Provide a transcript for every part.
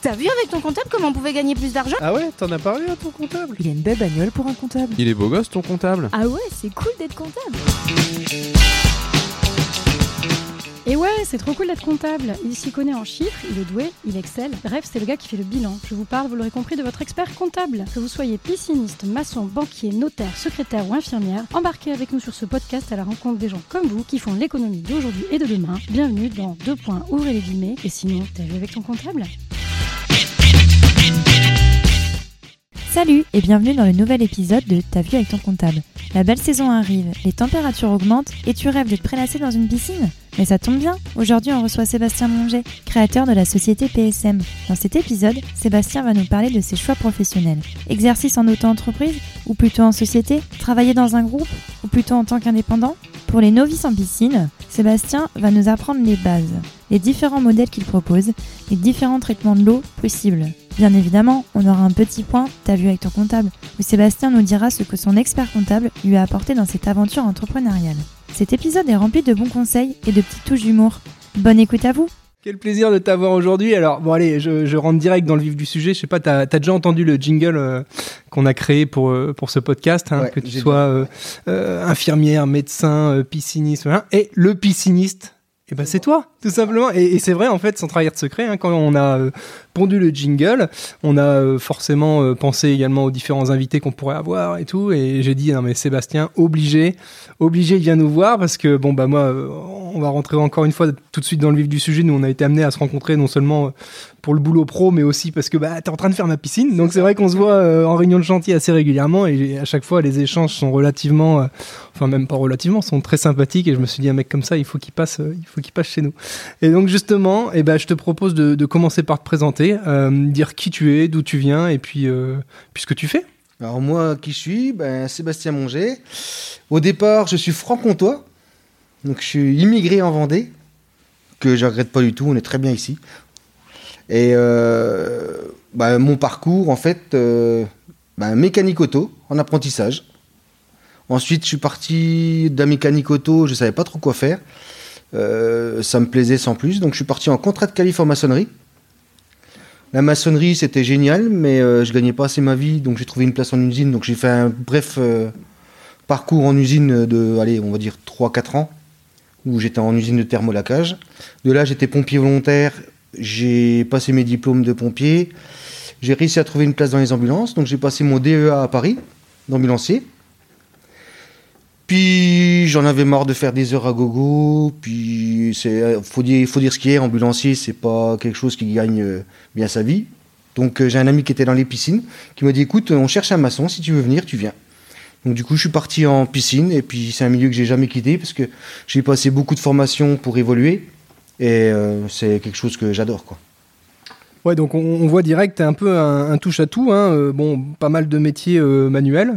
T'as vu avec ton comptable comment on pouvait gagner plus d'argent Ah ouais, t'en as parlé à ton comptable Il a une belle bagnole pour un comptable. Il est beau gosse ton comptable Ah ouais, c'est cool d'être comptable. Et ouais, c'est trop cool d'être comptable. Il s'y connaît en chiffres, il est doué, il excelle. Bref, c'est le gars qui fait le bilan. Je vous parle, vous l'aurez compris, de votre expert comptable. Que vous soyez pisciniste, maçon, banquier, notaire, secrétaire ou infirmière, embarquez avec nous sur ce podcast à la rencontre des gens comme vous qui font l'économie d'aujourd'hui et de demain. Bienvenue dans Deux points, ouvrez les guillemets. Et sinon, t'as vu avec ton comptable Salut et bienvenue dans le nouvel épisode de Ta vue avec ton comptable. La belle saison arrive, les températures augmentent et tu rêves de te prélasser dans une piscine? Mais ça tombe bien, aujourd'hui on reçoit Sébastien Monger, créateur de la société PSM. Dans cet épisode, Sébastien va nous parler de ses choix professionnels. Exercice en auto-entreprise ou plutôt en société Travailler dans un groupe ou plutôt en tant qu'indépendant? Pour les novices en piscine, Sébastien va nous apprendre les bases, les différents modèles qu'il propose, les différents traitements de l'eau possibles. Bien évidemment, on aura un petit point, t'as vu avec ton comptable, où Sébastien nous dira ce que son expert comptable lui a apporté dans cette aventure entrepreneuriale. Cet épisode est rempli de bons conseils et de petites touches d'humour. Bonne écoute à vous Quel plaisir de t'avoir aujourd'hui. Alors, bon, allez, je, je, rentre direct dans le vif du sujet. Je sais pas, t'as as déjà entendu le jingle euh, qu'on a créé pour, euh, pour ce podcast, hein, Ouais, que tu sois euh, euh, infirmière, médecin, euh, pisciniste, voilà. et le pisciniste. Et ben c'est toi, tout simplement. Et, c'est vrai, en fait, sans trahir de secret, hein, quand on a euh, pondu le jingle, on a euh, forcément euh, pensé également aux différents invités qu'on pourrait avoir et tout. Et j'ai dit, non mais Sébastien, obligé, obligé, il vient nous voir parce que, bon, bah moi, on va rentrer encore une fois tout de suite dans le vif du sujet. Nous, on a été amenés à se rencontrer non seulement pour le boulot pro, mais aussi parce que bah, t'es en train de faire ma piscine. Donc c'est vrai qu'on se voit en réunion de chantier assez régulièrement et à chaque fois, les échanges sont relativement, enfin même pas relativement, sont très sympathiques. Et je me suis dit, un mec comme ça, il faut qu'il passe, il faut qu'il passe chez nous. Et donc justement, eh ben, je te propose de, commencer par te présenter, euh, dire qui tu es, d'où tu viens et puis, euh, puis ce que tu fais. Alors moi, qui je suis? Ben, Sébastien Monger. Au départ, je suis franc-comtois. Donc je suis immigré en Vendée, que je regrette pas du tout, on est très bien ici. Et euh, ben, mon parcours, en fait, ben, mécanique auto, en apprentissage. Ensuite, je suis parti la mécanique auto, je savais pas trop quoi faire. Euh, ça me plaisait sans plus, donc je suis parti en contrat de qualif en maçonnerie. La maçonnerie, c'était génial, mais euh, je gagnais pas assez ma vie, donc j'ai trouvé une place en usine. Donc j'ai fait un bref euh, parcours en usine de, allez, on va dire 3-4 ans, où j'étais en usine de thermolacage. De là, j'étais pompier volontaire, j'ai passé mes diplômes de pompier, j'ai réussi à trouver une place dans les ambulances, donc j'ai passé mon DEA à Paris, d'ambulancier. Puis j'en avais marre de faire des heures à gogo. Puis c'est faut dire faut dire ce qui est ambulancier, c'est pas quelque chose qui gagne euh, bien sa vie. Donc euh, j'ai un ami qui était dans les piscines qui m'a dit écoute on cherche un maçon si tu veux venir tu viens. Donc du coup je suis parti en piscine et puis c'est un milieu que j'ai jamais quitté parce que j'ai passé beaucoup de formations pour évoluer et euh, c'est quelque chose que j'adore quoi. Ouais, donc on, voit direct, un peu un, touche à tout. Hein, bon, pas mal de métiers manuels.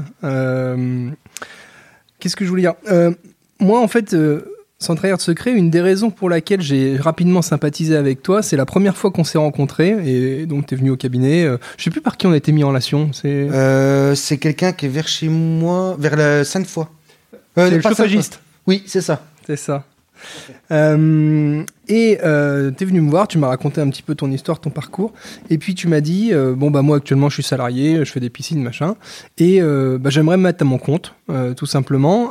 Euh, Qu'est-ce que je voulais dire Euh, Moi, en fait, euh, sans trahir de secret, une des raisons pour laquelle j'ai rapidement sympathisé avec toi, c'est la première fois qu'on s'est rencontrés. Et donc, t'es venu au cabinet. euh, je sais plus par qui on a été mis en relation. C'est Euh, c'est quelqu'un qui est vers chez moi, vers la Sainte-Foy. Euh, c'est le chauffagiste. Oui c'est ça. C'est ça. Euh, et euh, tu es venu me voir, tu m'as raconté un petit peu ton histoire, ton parcours, et puis tu m'as dit euh, bon bah moi actuellement je suis salarié, je fais des piscines machin, et euh, bah, j'aimerais me mettre à mon compte, tout simplement.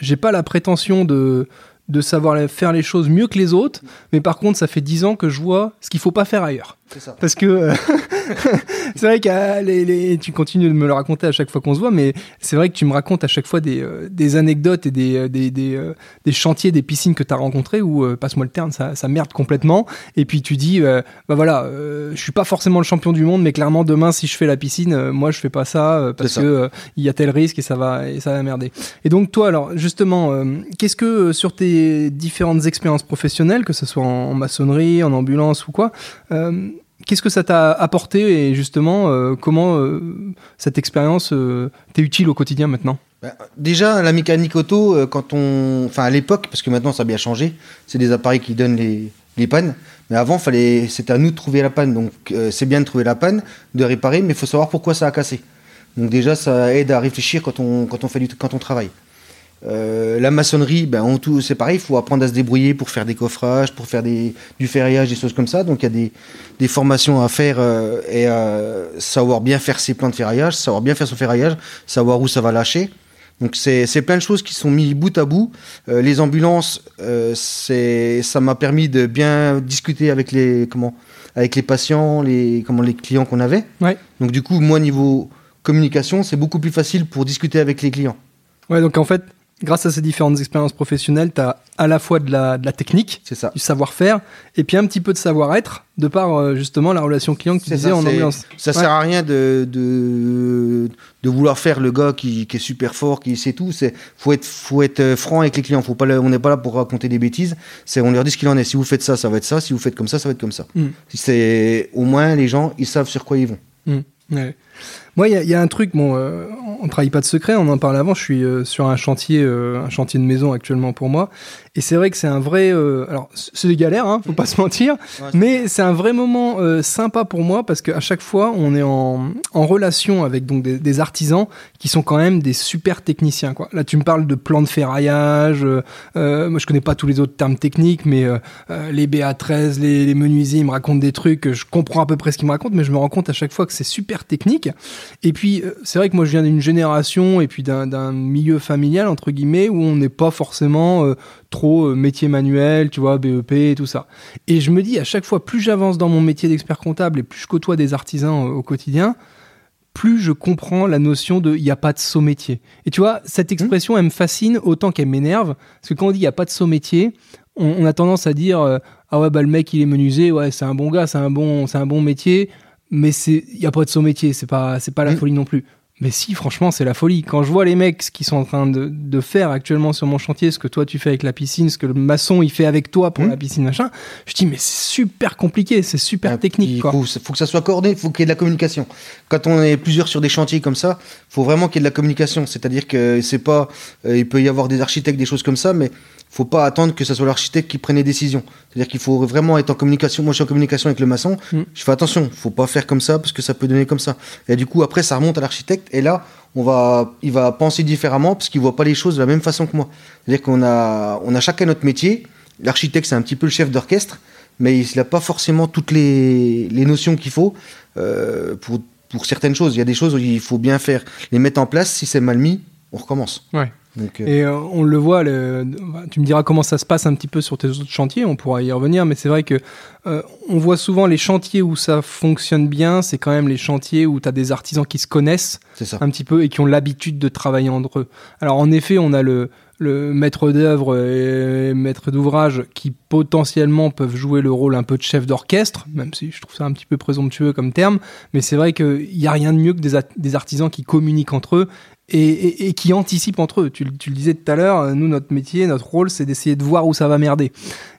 J'ai pas la prétention de de savoir faire les choses mieux que les autres, mais par contre ça fait dix ans que je vois ce qu'il faut pas faire ailleurs. Ça. Parce que euh, c'est vrai que les, les- tu continues de me le raconter à chaque fois qu'on se voit, mais c'est vrai que tu me racontes à chaque fois des, euh, des anecdotes et des, euh, des, des, euh, des chantiers, des piscines que tu as rencontrés où, euh, passe-moi le terme, ça, ça merde complètement. Et puis tu dis, euh, bah voilà, euh, je suis pas forcément le champion du monde, mais clairement demain, si je fais la piscine, euh, moi je fais pas ça euh, parce que il y a tel risque et ça va, et ça va merder. Et donc toi, alors justement, euh, qu'est-ce que euh, sur tes différentes expériences professionnelles, que ce soit en, en maçonnerie, en ambulance ou quoi, qu'est-ce que ça t'a apporté et justement euh, comment euh, cette expérience euh, t'est utile au quotidien maintenant? Ben, déjà, la mécanique auto, quand on, enfin à l'époque, parce que maintenant ça a bien changé, c'est des appareils qui donnent les, les pannes. Mais avant, fallait, c'était à nous de trouver la panne. Donc c'est bien de trouver la panne, de réparer, mais il faut savoir pourquoi ça a cassé. Donc déjà, ça aide à réfléchir quand on, quand on fait du, quand on travaille. Euh, la maçonnerie, ben, on tout, c'est pareil, il faut apprendre à se débrouiller pour faire des coffrages, pour faire des, du ferraillage, des choses comme ça. Donc il y a des, des formations à faire euh, et euh, savoir bien faire ses plans de ferraillage, savoir bien faire son ferraillage, savoir où ça va lâcher. Donc c'est, plein de choses qui sont mis bout à bout. Euh, les ambulances, ça m'a permis de bien discuter avec les, comment, avec les patients, les, comment, les clients qu'on avait. Ouais. Donc du coup, moi niveau communication, c'est beaucoup plus facile pour discuter avec les clients. Ouais, donc en fait, grâce à ces différentes expériences professionnelles, tu as à la fois de la, de la technique, ça. du savoir-faire, et puis un petit peu de savoir-être, de par euh, justement la relation client que tu disais ça, en ambulance. Ça Ouais. sert à rien de, de, de vouloir faire le gars qui, qui est super fort, qui sait tout. C'est faut être faut être euh, franc avec les clients. Faut pas on n'est pas là pour raconter des bêtises. On leur dit ce qu'il en est. Si vous faites ça, ça va être ça. Si vous faites comme ça, ça va être comme ça. Mm. Au moins les gens ils savent sur quoi ils vont. Ouais. Moi, il y, a- il y a un truc, bon, euh, on trahit pas de secret, on en parlait avant, je suis euh, sur un chantier, euh, un chantier de maison actuellement pour moi, et c'est vrai que c'est un vrai, euh, alors c'est des galères, hein, faut pas se mentir, mais c'est un vrai moment euh, sympa pour moi parce qu'à chaque fois, on est en, en relation avec donc des, des artisans qui sont quand même des super techniciens. Quoi. Là, tu me parles de plans de ferraillage. euh, euh, moi, je connais pas tous les autres termes techniques, mais euh, euh, les BA13, les, les menuisiers, ils me racontent des trucs. Je comprends à peu près ce qu'ils me racontent, mais je me rends compte à chaque fois que c'est super technique. Et puis, euh, c'est vrai que moi, je viens d'une génération et puis d'un d'un milieu familial entre guillemets où on n'est pas forcément euh, trop euh, métier manuel, tu vois, BEP et tout ça. Et je me dis à chaque fois, plus j'avance dans mon métier d'expert comptable et plus je côtoie des artisans euh, au quotidien, plus je comprends la notion de il n'y a pas de saut métier. Et tu vois, cette expression, elle me fascine autant qu'elle m'énerve, parce que quand on dit il n'y a pas de saut métier, on, on a tendance à dire euh, ah ouais bah le mec il est menuisier, ouais c'est un bon gars, c'est un bon c'est un bon métier, mais c'est il y a pas de saut métier, c'est pas c'est pas la Mm. folie non plus. Mais si, franchement, c'est la folie. Quand je vois les mecs ce qu'ils sont en train de, de faire actuellement sur mon chantier, ce que toi tu fais avec la piscine, ce que le maçon il fait avec toi pour Mm. la piscine, machin, je dis mais c'est super compliqué, c'est super Ah, technique Il faut que ça soit coordonné, il faut qu'il y ait de la communication. Quand on est plusieurs sur des chantiers comme ça, faut vraiment qu'il y ait de la communication. C'est-à-dire que c'est pas, euh, il peut y avoir des architectes, des choses comme ça, mais faut pas attendre que ce soit l'architecte qui prenne les décisions. C'est-à-dire qu'il faut vraiment être en communication. Moi, je suis en communication avec le maçon. Mm. Je fais attention, faut pas faire comme ça parce que ça peut donner comme ça. Et du coup, après, ça remonte à l'architecte et là, on va, il va penser différemment parce qu'il voit pas les choses de la même façon que moi. C'est-à-dire qu'on a, on a chacun notre métier. L'architecte, c'est un petit peu le chef d'orchestre, mais il n'a pas forcément toutes les, les notions qu'il faut euh, pour, pour certaines choses. Il y a des choses où il faut bien faire, les mettre en place. Si c'est mal mis, on recommence. Ouais. Donc, euh, Et euh, on le voit, le- tu me diras comment ça se passe un petit peu sur tes autres chantiers, on pourra y revenir, mais c'est vrai que euh, on voit souvent les chantiers où ça fonctionne bien, c'est quand même les chantiers où tu as des artisans qui se connaissent un petit peu et qui ont l'habitude de travailler entre eux. Alors en effet, on a le, le maître d'œuvre et maître d'ouvrage qui potentiellement peuvent jouer le rôle un peu de chef d'orchestre, même si je trouve ça un petit peu présomptueux comme terme, mais c'est vrai qu'il n'y a rien de mieux que des artisans qui communiquent entre eux et, qui anticipent entre eux. Tu, le- disais tout à l'heure, nous, notre métier, notre rôle, c'est d'essayer de voir où ça va merder.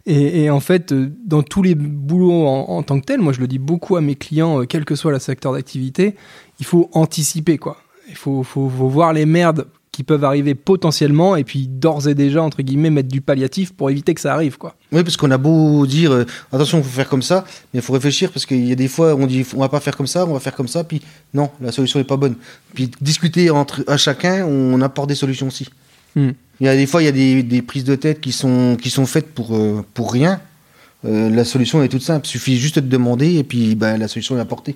Et, en fait, euh, dans tous les boulots en, tant que tel, moi je le dis beaucoup à mes clients, euh, quel que soit le secteur d'activité, il faut anticiper quoi. Il faut voir les merdes qui peuvent arriver potentiellement et puis d'ores et déjà entre guillemets mettre du palliatif pour éviter que ça arrive quoi. Oui, parce qu'on a beau dire euh, attention, il faut faire comme ça, mais il faut réfléchir parce qu'il y a des fois on dit on va pas faire comme ça, on va faire comme ça, puis non, la solution n'est pas bonne. Puis discuter entre à chacun, on apporte des solutions aussi. Hmm. Il y a des fois il y a des, des prises de tête qui sont qui sont faites pour euh, pour rien. Euh, la solution est toute simple, il suffit juste de demander et puis ben, la solution est apportée.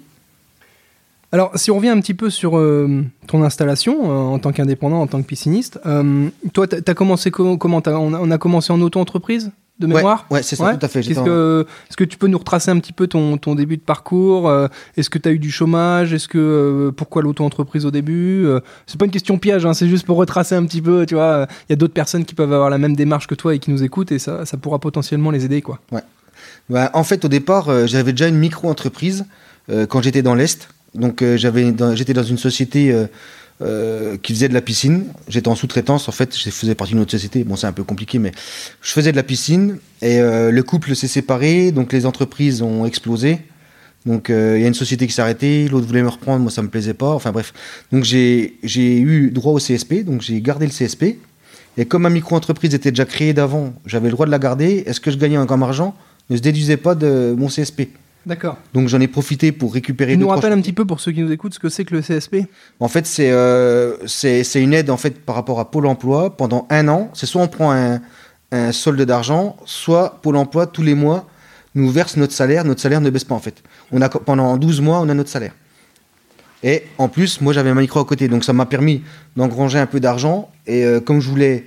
Alors si on revient un petit peu sur euh, ton installation euh, en tant qu'indépendant, en tant que pisciniste, euh, toi t'as as commencé co- comment on, a, on a commencé en auto-entreprise de mémoire Ouais, ouais, c'est ça, Ouais. tout à fait. Est-ce en- que, tu peux nous retracer un petit peu ton, ton début de parcours Est-ce que tu as eu du chômage Est-ce que pourquoi l'auto-entreprise au début C'est pas une question piège, hein, c'est juste pour retracer un petit peu. Tu vois, il y a d'autres personnes qui peuvent avoir la même démarche que toi et qui nous écoutent et ça, ça pourra potentiellement les aider, quoi. Bah, en fait, au départ, j'avais déjà une micro-entreprise quand j'étais dans l'Est. Donc, euh, j'avais j'étais dans une société euh, euh, qui faisait de la piscine. J'étais en sous-traitance, en fait, je faisais partie d'une autre société. Bon, c'est un peu compliqué, mais je faisais de la piscine. Et le couple s'est séparé, donc les entreprises ont explosé. Donc, il y a une société qui s'est arrêtée, l'autre voulait me reprendre, moi, ça me plaisait pas. Enfin, bref. Donc, j'ai j'ai eu droit au CSP, donc j'ai gardé le CSP. Et comme ma micro-entreprise était déjà créée d'avant, j'avais le droit de la garder. Est-ce que je gagnais encore argent? Ne se déduisait pas de mon CSP. D'accord. Donc j'en ai profité pour récupérer. Tu nous rappelles un petit peu pour ceux qui nous écoutent ce que c'est que le CSP En fait, c'est euh, c'est c'est une aide en fait par rapport à Pôle Emploi pendant un an. C'est soit on prend un, un solde d'argent, soit Pôle Emploi tous les mois nous verse notre salaire. Notre salaire ne baisse pas en fait. On a pendant 12 mois, on a notre salaire. Et en plus, moi j'avais ma micro à côté, donc ça m'a permis d'engranger un peu d'argent. Et euh, comme je voulais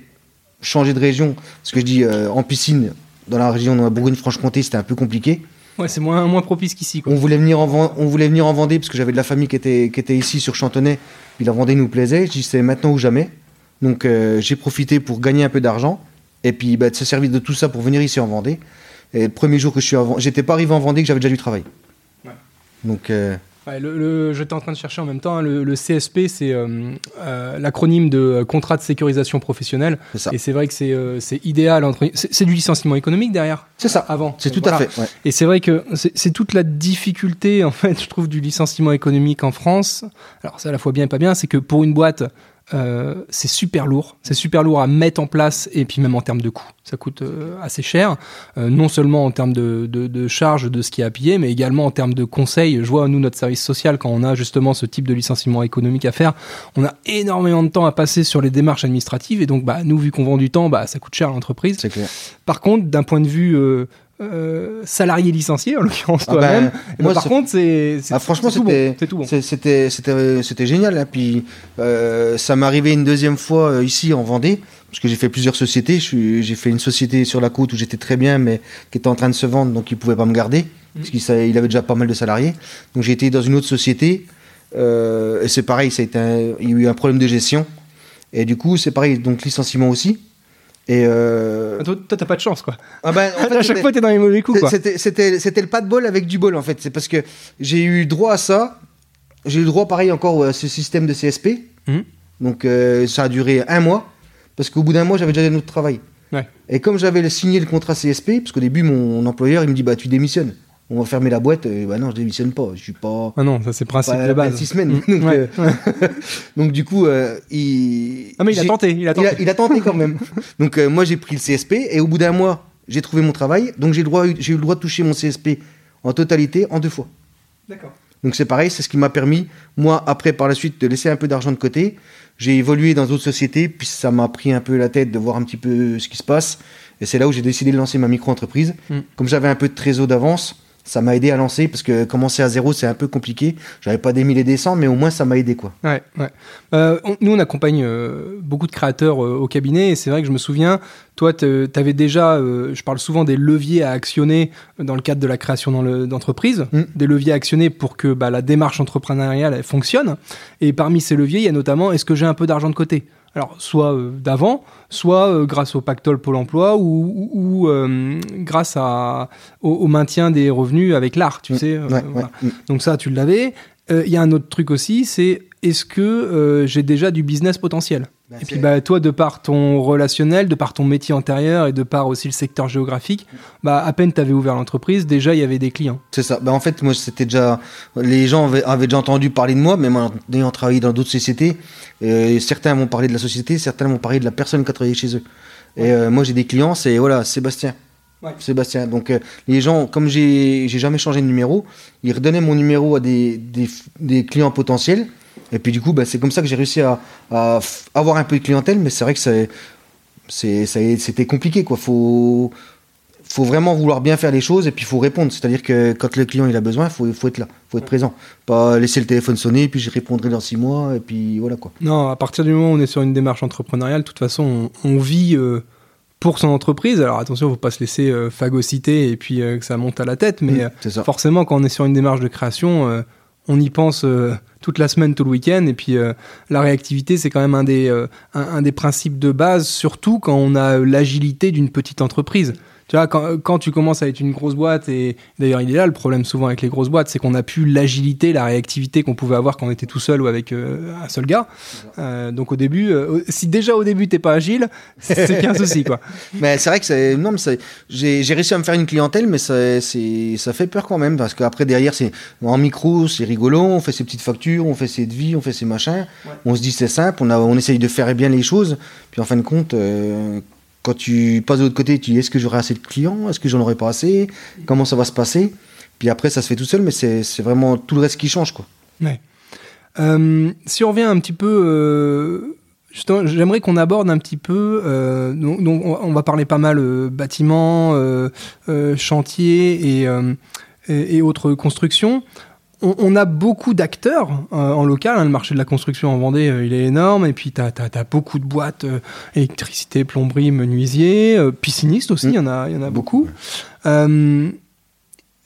changer de région, parce que je dis euh, en piscine dans la région de Bourgogne-Franche-Comté, c'était un peu compliqué. Ouais, c'est moins, moins propice qu'ici. On voulait venir en, on voulait venir en Vendée parce que j'avais de la famille qui était, qui était ici sur Chantonnay. Puis la Vendée nous plaisait. Je dis c'est maintenant ou jamais. Donc euh, j'ai profité pour gagner un peu d'argent. Et puis bah, de se servir de tout ça pour venir ici en Vendée. Et le premier jour que je suis en Vendée, j'étais pas arrivé en Vendée que j'avais déjà du travail. Ouais. Donc euh, Ouais, le, le- J'étais en train de chercher en même temps. hein, le, le CSP, c'est euh, euh, l'acronyme de euh, contrat de sécurisation professionnelle. c'est ça. Et c'est vrai que c'est euh, c'est idéal. entre C'est du licenciement économique derrière C'est ça. Avant. C'est tout Voilà. à fait. ouais. Et c'est vrai que c'est c'est toute la difficulté, en fait, je trouve, du licenciement économique en France. Alors, c'est à la fois bien et pas bien, c'est que pour une boîte, euh, c'est super lourd. C'est super lourd à mettre en place et puis même en termes de coûts. Ça coûte euh, assez cher, euh, non seulement en termes de, de, de ce qui est à piller, mais également en termes de conseils. Je vois, nous, notre service social, quand on a justement ce type de licenciement économique à faire, on a énormément de temps à passer sur les démarches administratives. Et donc, bah, nous, vu qu'on vend du temps, bah, ça coûte cher à l'entreprise. C'est clair. Par contre, d'un point de vue euh, salarié licencié, en l'occurrence Ah toi-même, ben, moi, par contre, c'est Ah, franchement, c'était- bon. C'était génial. Hein. Puis euh, ça m'est arrivé une deuxième fois euh, ici en Vendée parce que j'ai fait plusieurs sociétés. J'ai fait une société sur la côte où j'étais très bien, mais qui était en train de se vendre, donc il pouvait pas me garder parce qu'il avait déjà pas mal de salariés. Donc j'ai été dans une autre société et c'est pareil. Ça a été un- il y a eu un problème de gestion et du coup c'est pareil. Donc licenciement aussi. Et euh, Ah, Toi, t'as pas de chance, quoi. ah en fait, à chaque fois, t'es dans les mauvais coups, quoi. c'était, le pas de bol avec du bol en fait. C'est parce que j'ai eu droit à ça. J'ai eu droit pareil encore à ce système de CSP. Mhm. Donc euh, ça a duré un mois. Parce qu'au bout d'un mois, j'avais déjà un autre travail. Ouais. Et comme j'avais signé le contrat CSP, parce qu'au début, mon employeur, il me dit Bah, tu démissionnes. On va fermer la boîte. Et bah non, je démissionne pas. Je suis pas. Ah non, ça c'est principe de base. six semaines. Mm, donc, ouais. euh, donc, du coup, euh, il. Ah mais il a tenté, il a il tenté. a, il a tenté quand même. Donc euh, moi j'ai pris le CSP et au bout d'un mois j'ai trouvé mon travail. Donc j'ai le droit- j'ai eu le droit de toucher mon CSP en totalité en deux fois. D'accord. Donc c'est pareil, c'est ce qui m'a permis, moi, après, par la suite, de laisser un peu d'argent de côté. J'ai évolué dans d'autres sociétés, puis ça m'a pris un peu la tête de voir un petit peu ce qui se passe. Et c'est là où j'ai décidé de lancer ma micro-entreprise. Mm. Comme j'avais un peu de trésor d'avance, ça m'a aidé à lancer, parce que commencer à zéro, c'est un peu compliqué. J'avais pas des milliers cents, mais au moins ça m'a aidé, quoi. Ouais. Euh, nous, on accompagne euh, beaucoup de créateurs euh, au cabinet et c'est vrai que je me souviens, toi, tu avais déjà, euh, je parle souvent des leviers à actionner dans le cadre de la création d'entreprise, Mm. des leviers à actionner pour que bah, la démarche entrepreneuriale elle fonctionne. Et parmi ces leviers, il y a notamment est-ce que j'ai un peu d'argent de côté? Alors, soit euh, d'avant, soit euh, grâce au pactole Pôle emploi ou, euh, grâce à, au, au maintien des revenus avec l'art, tu Mm. sais. Ouais, voilà. ouais. Mm. Donc ça, tu l'avais. Il y a un autre truc aussi, c'est est-ce que j'ai déjà du business potentiel? Et puis bah, toi, de par ton relationnel, de par ton métier antérieur et de par aussi le secteur géographique, bah, à peine tu avais ouvert l'entreprise, déjà il y avait des clients. C'est ça. Ben, en fait, moi, c'était déjà. Les gens avaient, avaient déjà entendu parler de moi, même en ayant travaillé dans d'autres sociétés. Euh, certains m'ont parlé de la société, certains m'ont parlé de la personne qui a travaillé chez eux. Et euh, moi, j'ai des clients, c'est voilà, Sébastien. Ouais. Sébastien. Donc, euh, les gens, comme j'ai j'ai jamais changé de numéro, ils redonnaient mon numéro à des, des, des clients potentiels. Et puis, du coup, ben, c'est comme ça que j'ai réussi à, avoir un peu de clientèle, mais c'est vrai que c'était compliqué, quoi. Faut faut vraiment vouloir bien faire les choses et puis il faut répondre. C'est-à-dire que quand le client il a besoin, il faut, faut être là, faut être présent. Pas laisser le téléphone sonner, puis je répondrai dans six mois, et puis voilà quoi. Non, à partir du moment où on est sur une démarche entrepreneuriale, de toute façon, on, on vit euh, pour son entreprise. Alors attention, faut pas se laisser euh, phagocyter et puis euh, que ça monte à la tête, mais Mm, euh, forcément, quand on est sur une démarche de création, on y pense euh, toute la semaine, tout le week-end. Et puis, euh, la réactivité, c'est quand même un des, euh, un, des principes de base, surtout quand on a l'agilité d'une petite entreprise. Tu vois, quand, quand tu commences à être une grosse boîte, et d'ailleurs, il est là le problème souvent avec les grosses boîtes, c'est qu'on n'a plus l'agilité, la réactivité qu'on pouvait avoir quand on était tout seul ou avec euh, un seul gars. Euh, donc, au début, euh, si déjà au début, t'es pas agile, c'est c'est qu'il y a un souci, quoi. Mais c'est vrai que c'est non, mais j'ai réussi à me faire une clientèle, mais ça, ça fait peur quand même parce qu'après derrière c'est en micro, c'est rigolo, on fait ses petites factures, on fait ses devis, on fait ses machins, on se dit c'est simple, on a, on essaye de faire bien les choses, puis en fin de compte. Quand tu passes de l'autre côté, tu dis est-ce que j'aurai assez de clients? Est-ce que j'en aurai pas assez? Comment ça va se passer? Puis après, ça se fait tout seul, mais c'est vraiment tout le reste qui change, quoi. Euh, si on revient un petit peu, euh, j'aimerais qu'on aborde un petit peu. euh, donc, on va parler pas mal et, euh, et, et autres constructions. On, on a beaucoup d'acteurs euh, en local. hein, le marché de la construction en Vendée, euh, il est énorme. Et puis, tu as, beaucoup de boîtes euh, électricité, plomberie, menuisier, piscinistes aussi. Il y en a, il y en a beaucoup.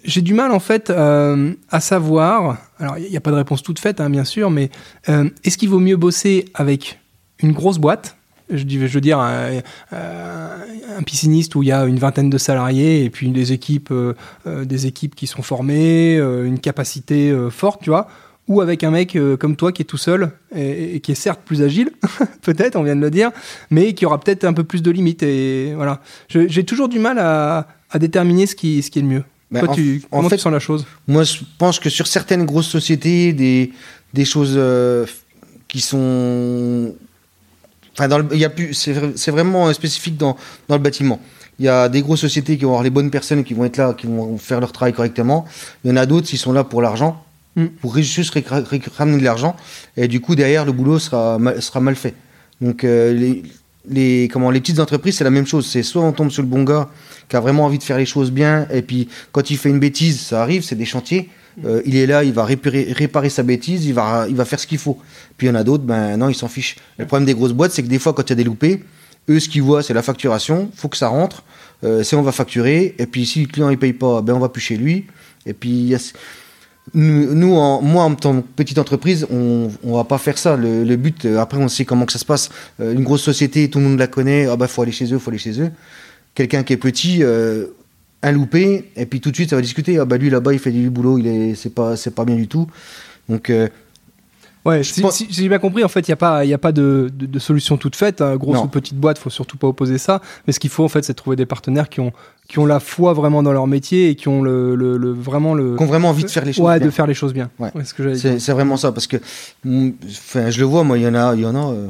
J'ai du mal en fait à savoir. Alors, il n'y a pas de réponse toute faite, hein, bien sûr, mais est-ce qu'il vaut mieux bosser avec une grosse boîte je, veux dire un, un pisciniste où il y a une vingtaine de salariés et puis des équipes, euh, euh, des équipes qui sont formées, euh, une capacité forte, tu vois, ou avec un mec euh, comme toi qui est tout seul et, et qui est certes plus agile, peut-être, on vient de le dire, mais qui aura peut-être un peu plus de limites. Et voilà, j'ai toujours du mal à, à déterminer ce qui, ce qui est le mieux. Ben, Toi, en- tu, en comment fait- tu sens la chose? Moi, je pense que sur certaines grosses sociétés, des, des choses euh, qui sont. Enfin, dans le- il y a plus, c'est, vra- c'est vraiment spécifique dans, dans le bâtiment. Il y a des grosses sociétés qui vont avoir les bonnes personnes qui vont être là, qui vont faire leur travail correctement. Il y en a d'autres qui sont là pour l'argent, Mm. pour juste ramener de l'argent. Et du coup, derrière, le boulot sera mal, sera mal fait. Donc, euh, les, les, comment, les petites entreprises, c'est la même chose. C'est soit on tombe sur le bon gars qui a vraiment envie de faire les choses bien, et puis quand il fait une bêtise, ça arrive, c'est des chantiers. Euh, il est là, il va réparer, sa bêtise, il va, il va faire ce qu'il faut. Puis il y en a d'autres, ben non, ils s'en fichent. Le problème des grosses boîtes, c'est que des fois, quand il y a des loupés, eux, ce qu'ils voient, c'est la facturation, faut que ça rentre, euh, c'est on va facturer, et puis si le client il paye pas, ben on va plus chez lui. Et puis nous, en, moi, en tant que petite entreprise, on, on va pas faire ça. Le, but, euh, après, on sait comment que ça se passe. Euh, une grosse société, tout le monde la connaît. Ah bah, faut aller chez eux, faut aller chez eux. Quelqu'un qui est petit, un loupé, et puis tout de suite, ça va discuter. Ah bah, lui là-bas, il fait du boulot, il est, c'est pas, c'est pas bien du tout. Donc, euh, Ouais, si, pense- si- si j'ai bien compris, en fait, il n'y a pas, il y a pas de, de- de solution toute faite. hein. Grosse Non. ou petite boîte, faut surtout pas opposer ça. Mais ce qu'il faut, en fait, c'est trouver des partenaires qui ont, qui ont la foi vraiment dans leur métier et qui ont le, le- le- vraiment le. qui ont vraiment envie de faire les choses. ouais, bien. de faire les choses bien. Ouais. C'est, c'est vraiment ça, parce que, mm, enfin, je le vois, moi, il y en a, il y en a. euh,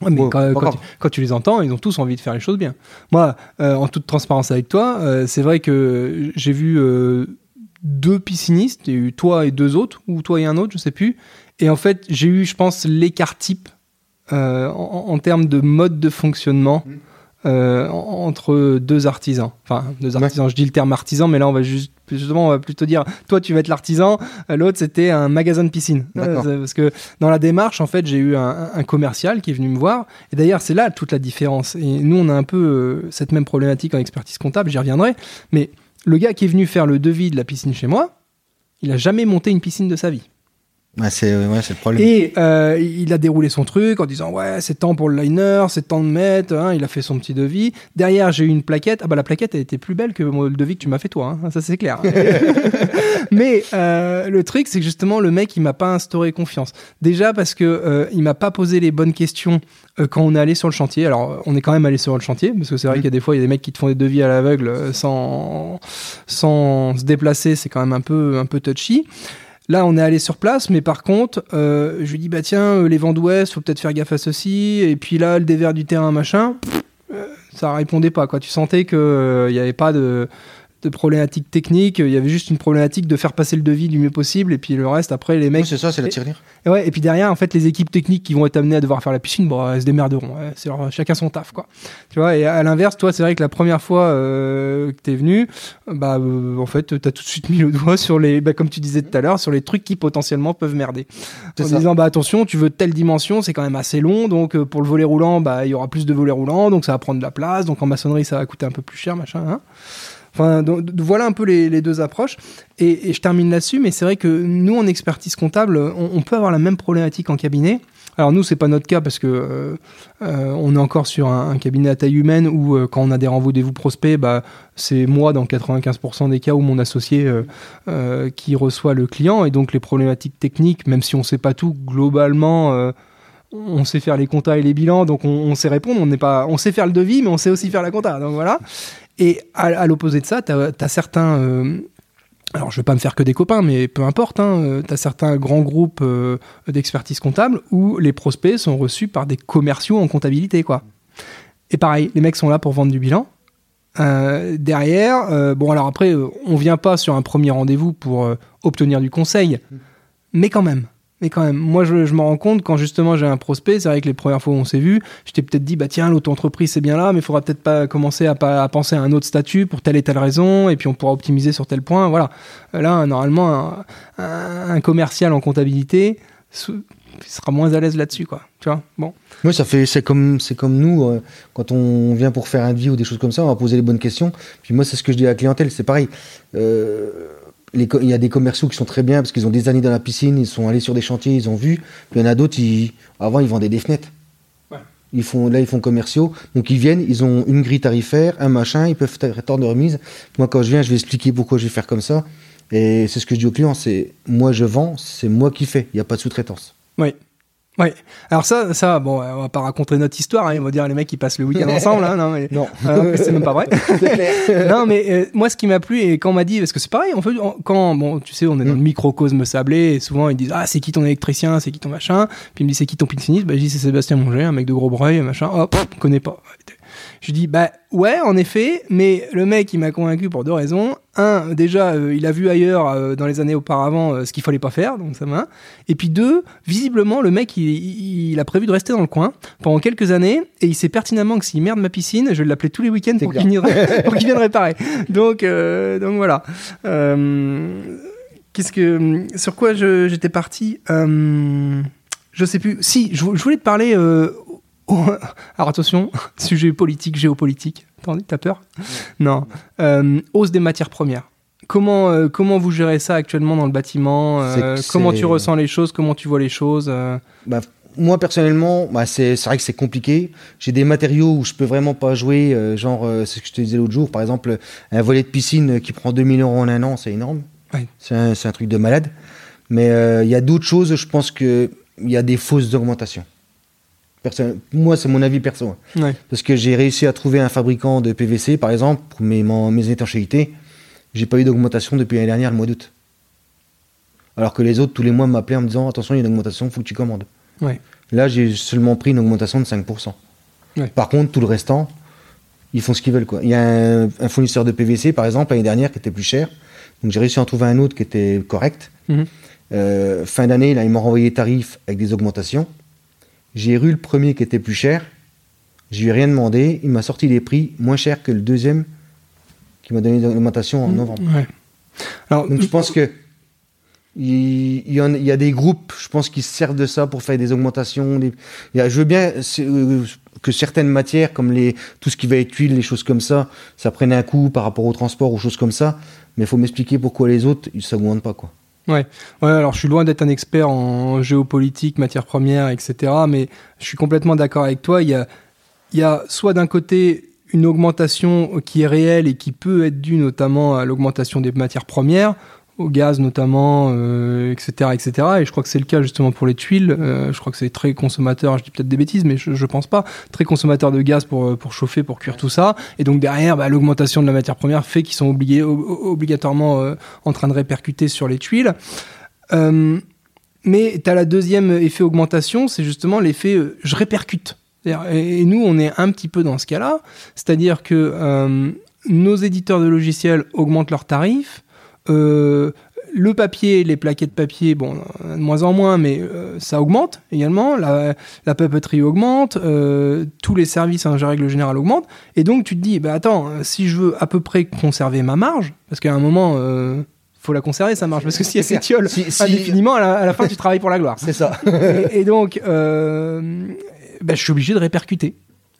Ouais, mais Ouais, quand, tu, quand tu les entends, ils ont tous envie de faire les choses bien. Moi, euh, en toute transparence avec toi, euh, c'est vrai que j'ai vu euh, deux piscinistes, il y a eu toi et deux autres, ou toi et un autre, je sais plus. Et en fait, j'ai eu, je pense, l'écart type euh, en, en termes de mode de fonctionnement. Mm. Euh, en- entre deux artisans. Enfin, deux Ouais. artisans. Je dis le terme artisan, mais là, on va juste, justement, on va plutôt dire, toi, tu vas être l'artisan, euh, l'autre, c'était un magasin de piscine. Euh, parce que dans la démarche, en fait, j'ai eu un, un commercial qui est venu me voir. Et d'ailleurs, c'est là toute la différence. Et nous, on a un peu euh, cette même problématique en expertise comptable, j'y reviendrai. Mais le gars qui est venu faire le devis de la piscine chez moi, il a jamais monté une piscine de sa vie. Ouais, c'est, ouais, c'est le problème. Et euh, il a déroulé son truc en disant ouais c'est temps pour le liner, c'est temps de mettre. hein. il a fait son petit devis. Derrière j'ai eu une plaquette. Ah bah la plaquette elle était plus belle que le devis que tu m'as fait toi. hein. Ça c'est clair. Mais euh, le truc c'est que justement le mec il m'a pas instauré confiance. Déjà parce que euh, il m'a pas posé les bonnes questions euh, quand on est allé sur le chantier. Alors on est quand même allé sur le chantier parce que c'est vrai Mhm. qu'il y a des fois il y a des mecs qui te font des devis à l'aveugle euh, sans sans se déplacer. C'est quand même un peu un peu touchy. Là, on est allé sur place, mais par contre, euh, je lui dis bah tiens, euh, les vents d'ouest, faut peut-être faire gaffe à ceci. Et puis là, le dévers du terrain, machin, euh, ça répondait pas. Quoi, tu sentais que euh, il n'y avait pas de, de problématique technique. Il y avait juste une problématique de faire passer le devis du mieux possible. Et puis le reste, après, les mecs. c'est ça, c'est la tirelire. Et, ouais, et puis derrière, en fait, les équipes techniques qui vont être amenées à devoir faire la piscine, bon, elles se démerderont. ouais, c'est leur- chacun son taf, quoi. Tu vois, et à l'inverse, toi, c'est vrai que la première fois euh, que t'es venu, bah, euh, en fait, t'as tout de suite mis le doigt sur les, bah, comme tu disais tout à l'heure, sur les trucs qui potentiellement peuvent merder. En ça. disant, bah, attention, tu veux telle dimension, c'est quand même assez long, donc euh, pour le volet roulant, bah, il y aura plus de volets roulants, donc ça va prendre de la place, donc en maçonnerie, ça va coûter un peu plus cher, machin, hein. Enfin, voilà un peu les, deux approches. Et, je termine là-dessus, mais c'est vrai que nous, en expertise comptable, on, peut avoir la même problématique en cabinet. Alors nous, c'est pas notre cas parce que euh, euh, on est encore sur un, cabinet à taille humaine où euh, quand on a des rendez-vous prospects, bah, c'est moi dans 95% des cas où mon associé qui reçoit le client et donc les problématiques techniques, même si on sait pas tout, globalement. on sait faire les comptas et les bilans, donc on, on sait répondre. On n'est pas, on sait faire le devis, mais on sait aussi faire la compta. Donc voilà. Et à, l'opposé de ça, tu as, certains. euh, alors, je vais pas me faire que des copains, mais peu importe. Hein, tu as certains grands groupes euh, d'expertise comptable où les prospects sont reçus par des commerciaux en comptabilité. quoi. Et pareil, les mecs sont là pour vendre du bilan. Euh, derrière, euh, bon alors après, euh, on vient pas sur un premier rendez-vous pour euh, obtenir du conseil, mais quand même. Mais quand même, moi je, je me rends compte quand justement j'ai un prospect, c'est vrai que les premières fois où on s'est vu, je t'ai peut-être dit bah tiens l'auto-entreprise c'est bien là, mais il faudra peut-être pas commencer à, à penser à un autre statut pour telle et telle raison, et puis on pourra optimiser sur tel point. Voilà. Euh, Là normalement un, commercial en comptabilité sera moins à l'aise là-dessus quoi. Tu vois? Bon. Moi, ça fait, c'est comme, c'est comme nous, euh, quand on vient pour faire un devis ou des choses comme ça, on va poser les bonnes questions. Puis moi, c'est ce que je dis à la clientèle, c'est pareil. Euh, les il y a des commerciaux qui sont très bien parce qu'ils ont des années dans la piscine, ils sont allés sur des chantiers, ils ont vu. Puis il y en a d'autres, ils, avant, ils vendaient des fenêtres. Ouais. Ils font, là, ils font commerciaux. Donc ils viennent, ils ont une grille tarifaire, un machin, ils peuvent faire temps de remise. Moi, quand je viens, je vais expliquer pourquoi je vais faire comme ça. Et c'est ce que je dis aux clients, c'est moi je vends, c'est moi qui fais, il n'y a pas de sous-traitance. Oui. Ouais. Alors ça, ça, bon, on va pas raconter notre histoire. Hein, on va dire les mecs qui passent le week-end ensemble. Hein, non, mais, Non. Euh, c'est même pas vrai. non, mais euh, moi, ce qui m'a plu et quand on m'a dit, parce que c'est pareil, en fait, on- quand, bon, tu sais, on est dans le microcosme sablé, et souvent ils disent, ah, c'est qui ton électricien, c'est qui ton machin, puis il me dit, c'est qui ton pisciniste, bah, je dis, c'est Sébastien Monger, un mec de gros breuil, machin, hop, pff, connais pas. Je dis, bah, ouais, en effet, mais le mec, il m'a convaincu pour deux raisons. Un, déjà, euh, il a vu ailleurs, euh, dans les années auparavant, euh, ce qu'il fallait pas faire, donc ça m'a. Et puis deux, visiblement, le mec, il, il- il a prévu de rester dans le coin pendant quelques années, et il sait pertinemment que s'il merde ma piscine, je vais l'appeler tous les week-ends pour qu'il vienne, réparer. Donc, donc voilà. Qu'est-ce que, sur quoi j'étais parti? Je sais plus. Si, je voulais te parler. Alors attention, sujet politique, géopolitique. Attendez, t'as peur Non. Euh, hausse des matières premières. Comment, euh, comment vous gérez ça actuellement dans le bâtiment Euh, Comment tu ressens les choses Comment tu vois les choses euh Bah, moi personnellement, bah, c'est vrai que c'est compliqué. J'ai des matériaux où je peux vraiment pas jouer, genre c'est ce que je te disais l'autre jour, par exemple un volet de piscine qui prend 2000 euros en un an, c'est énorme. C'est un, un truc de malade. Mais il y a d'autres choses, je pense que il y a des fausses augmentations. Moi, c'est mon avis perso. hein. Ouais. Parce que j'ai réussi à trouver un fabricant de PVC, par exemple, pour mes, mon- mes étanchéités. J'ai pas eu d'augmentation depuis l'année dernière, le mois d'août. Alors que les autres, tous les mois, m'appelaient en me disant Attention, il y a une augmentation, faut que tu commandes. Ouais. Là, j'ai seulement pris une augmentation de 5%. Ouais. Par contre, tout le restant, ils font ce qu'ils veulent. Quoi. Il y a un, un fournisseur de PVC, par exemple, l'année dernière, qui était plus cher. Donc j'ai réussi à en trouver un autre qui était correct. Mhm. Euh, fin d'année, là, ils m'ont renvoyé les tarifs avec des augmentations. J'ai eu le premier qui était plus cher. Je lui ai rien demandé. Il m'a sorti les prix moins chers que le deuxième qui m'a donné une augmentation en novembre. Ouais. Alors, Donc je pense que il, il y, en- il y a des groupes, je pense, qui se servent de ça pour faire des augmentations. des- il y a- je veux bien euh, que certaines matières, comme les, tout ce qui va être huile, les choses comme ça, ça prenne un coup par rapport au transport ou choses comme ça. Mais il faut m'expliquer pourquoi les autres, ils ne s'augmentent pas. Quoi. Ouais. ouais, alors je suis loin d'être un expert en géopolitique, matières premières, etc. Mais je suis complètement d'accord avec toi. Il y a, il y a soit d'un côté une augmentation qui est réelle et qui peut être due notamment à l'augmentation des matières premières, au gaz notamment, euh, etc., etc. Et je crois que c'est le cas justement pour les tuiles. Euh, je crois que c'est très consommateur, je dis peut-être des bêtises, mais je, je pense pas, très consommateur de gaz pour, euh, pour chauffer, pour cuire tout ça. Et donc derrière, bah, l'augmentation de la matière première fait qu'ils sont obligés, obligatoirement en train de répercuter sur les tuiles. Mais tu as la deuxième effet augmentation, c'est justement l'effet je répercute. Et nous, on est un petit peu dans ce cas-là, c'est-à-dire que nos éditeurs de logiciels augmentent leurs tarifs. Euh, le papier, les plaquettes papier, bon, euh, de moins en moins, mais euh, ça augmente également. La, la papeterie augmente, euh, tous les services en règle générale augmentent. Et donc tu te dis, bah attends, si je veux à peu près conserver ma marge, parce qu'à un moment, euh, faut la conserver sa marge, parce que si elle s'étiole Si- si- indéfiniment, à la, à la fin tu travailles pour la gloire. C'est ça. et, et donc, bah, je suis obligé de répercuter.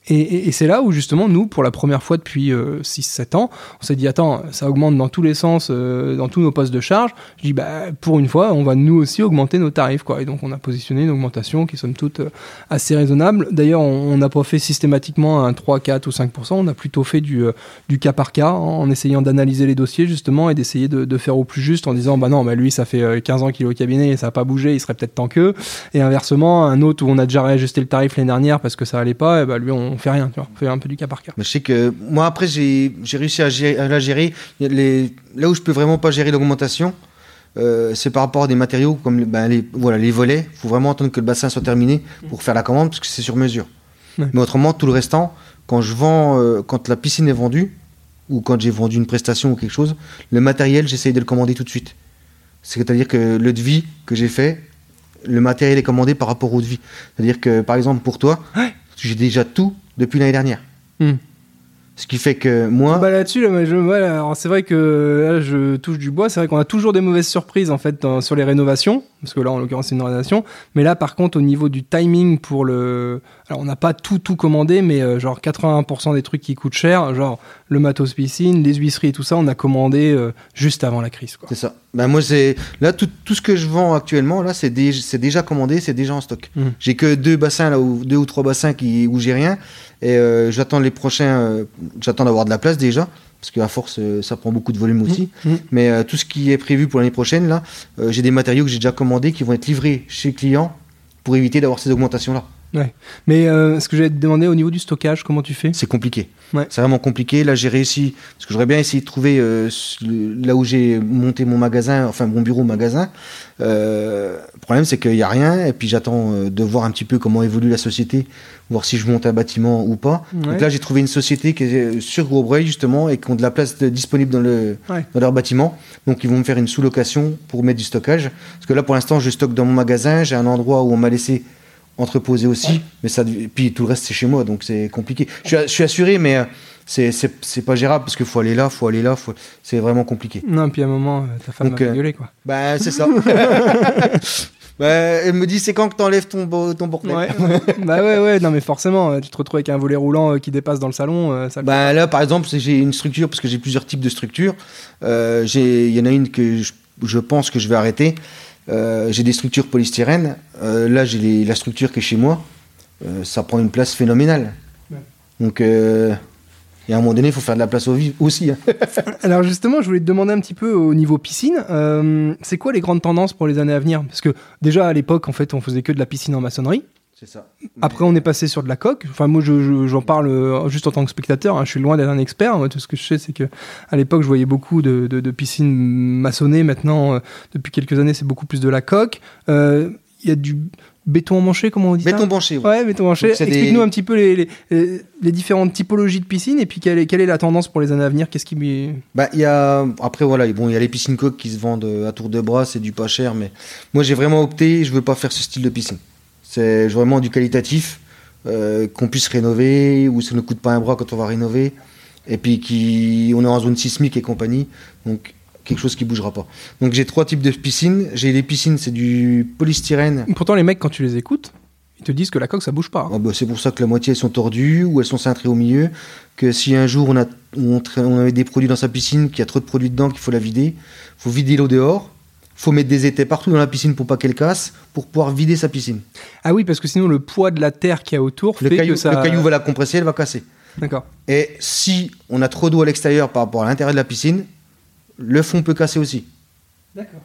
Et, c'est là où justement nous, pour la première fois depuis 6-7 ans, on s'est dit attends, ça augmente dans tous les sens, euh, dans tous nos postes de charge. Je dis bah pour une fois, on va nous aussi augmenter nos tarifs quoi. Et donc on a positionné une augmentation qui somme toute euh, assez raisonnable. D'ailleurs, on n'a pas fait systématiquement un 3, 4 ou 5%, on a plutôt fait du, euh, cas par cas en, essayant d'analyser les dossiers justement et d'essayer de, faire au plus juste en disant bah non, bah lui ça fait euh, 15 ans qu'il est au cabinet et ça n'a pas bougé, il serait peut-être temps que. Et inversement, un autre où on a déjà réajusté le tarif l'année dernière parce que ça allait pas, et bah lui fait rien, tu vois, on fait un peu du cas par cas. Mais je sais que moi, après, j'ai réussi à, gérer- à la gérer. Les, là où je peux vraiment pas gérer l'augmentation, euh, c'est par rapport à des matériaux comme les, ben, les, voilà, les volets. Il faut vraiment attendre que le bassin soit terminé pour faire la commande parce que c'est sur mesure. Ouais. Mais autrement, tout le restant, quand je vends, euh, quand la piscine est vendue, ou quand j'ai vendu une prestation ou quelque chose, le matériel, j'essaye de le commander tout de suite. C'est-à-dire que le devis que j'ai fait, le matériel est commandé par rapport au devis. C'est-à-dire que, par exemple, pour toi, j'ai déjà tout depuis l'année dernière. Hmm. Ce qui fait que moi. Bah là-dessus, là, moi, je- ouais, alors c'est vrai que là, je touche du bois. C'est vrai qu'on a toujours des mauvaises surprises en fait dans- sur les rénovations, parce que là, en l'occurrence, c'est une rénovation. Mais là, par contre, au niveau du timing pour le, alors on n'a pas tout tout commandé, mais euh, genre 81% des trucs qui coûtent cher, genre le matos piscine, les huisseries et tout ça, on a commandé euh, juste avant la crise. C'est ça. Ben moi, c'est là tout, tout ce que je vends actuellement, là, c'est dé- c'est déjà commandé, c'est déjà en stock. Mhm. J'ai que deux bassins là, où, deux ou trois bassins qui, où j'ai rien, et euh, j'attends les prochains. j'attends d'avoir de la place déjà, parce qu'à force, euh, ça prend beaucoup de volume aussi. Mhm. Mais euh, tout ce qui est prévu pour l'année prochaine, là, euh, j'ai des matériaux que j'ai déjà commandés qui vont être livrés chez le client pour éviter d'avoir ces augmentations là. Mais euh, ce que j'allais te demander au niveau du stockage, comment tu fais? C'est compliqué. Ouais. C'est vraiment compliqué. Là, j'ai réussi, parce que j'aurais bien essayé de trouver euh, là où j'ai monté mon magasin, enfin mon bureau magasin. Euh, le problème, c'est qu'il n'y a rien, et puis j'attends de voir un petit peu comment évolue la société, voir si je monte un bâtiment ou pas. Ouais. Donc là, j'ai trouvé une société qui est sur Gros-Breuil, justement, et qui ont de la place de- disponible dans, le, Ouais. dans leur bâtiment. Donc, ils vont me faire une sous-location pour mettre du stockage. Parce que là, pour l'instant, je stocke dans mon magasin. J'ai un endroit où on m'a laissé entreposer aussi. Mais ça, et puis tout le reste, c'est chez moi. Donc, c'est compliqué. Je suis, je suis assuré, mais euh, c'est- pas gérable parce qu'il faut aller là, faut aller là. Faut... C'est vraiment compliqué. Non, puis à un moment, euh, ta femme Donc, va euh, gueuler quoi. Ben, c'est ça. Ben, elle me dit, c'est quand que t'enlèves ton, bo- ton bordel Ouais. bah ouais, ouais, non mais forcément, tu te retrouves avec un volet roulant qui dépasse dans le salon, ça Ben là, par exemple, j'ai une structure, parce que j'ai plusieurs types de structures. Euh, j'ai- Il y en a une que je, je pense que je vais arrêter. Euh, j'ai des structures polystyrène. Euh, là, j'ai la structure qui est chez moi. Euh, ça prend une place phénoménale. Ouais. Donc, euh, et à un moment donné, il faut faire de la place au aussi. hein. Alors justement, je voulais te demander un petit peu au niveau piscine, euh, c'est quoi les grandes tendances pour les années à venir? Parce que déjà à l'époque, en fait, on faisait que de la piscine en maçonnerie. C'est ça. Après, on est passé sur de la coque. Enfin, moi, je- je- j'en parle euh, juste en tant que spectateur. hein. Je suis loin d'être un expert. Moi, tout ce que je sais, c'est que à l'époque, je voyais beaucoup de, de- de piscines maçonnées. Maintenant, euh, depuis quelques années, c'est beaucoup plus de la coque. Euh, Il y a du béton emmanché, comment on dit ça? Béton banché. ouais. Ouais, béton des- Explique-nous un petit peu les, les- les- les différentes typologies de piscines et puis quelle est, quelle est la tendance pour les années à venir? Qu'est-ce qui Bah, il y a après voilà, bon, il y a les piscines coques qui se vendent à tour de bras, c'est du pas cher, mais moi j'ai vraiment opté, je veux pas faire ce style de piscine. C'est vraiment du qualitatif, euh, qu'on puisse rénover ou ça ne coûte pas un bras quand on va rénover, et puis qui, on est en zone sismique et compagnie, donc quelque chose qui bougera pas. Donc j'ai trois types de piscines. J'ai les piscines, c'est du polystyrène. Pourtant, les mecs, quand tu les écoutes, ils te disent que la coque, ça bouge pas. hein. Ah bah, c'est pour ça que la moitié elles sont tordues ou elles sont cintrées au milieu. Que si un jour on a on, avait des produits dans sa piscine, qu'il y a trop de produits dedans, qu'il faut la vider, faut vider l'eau dehors. Faut mettre des étais partout dans la piscine pour pas qu'elle casse, pour pouvoir vider sa piscine. Ah oui, parce que sinon, le poids de la terre qu'il y a autour Le fait caillou, que ça. le caillou va la compresser, elle va casser. D'accord. Et si on a trop d'eau à l'extérieur par rapport à l'intérieur de la piscine, le fond peut casser aussi. D'accord.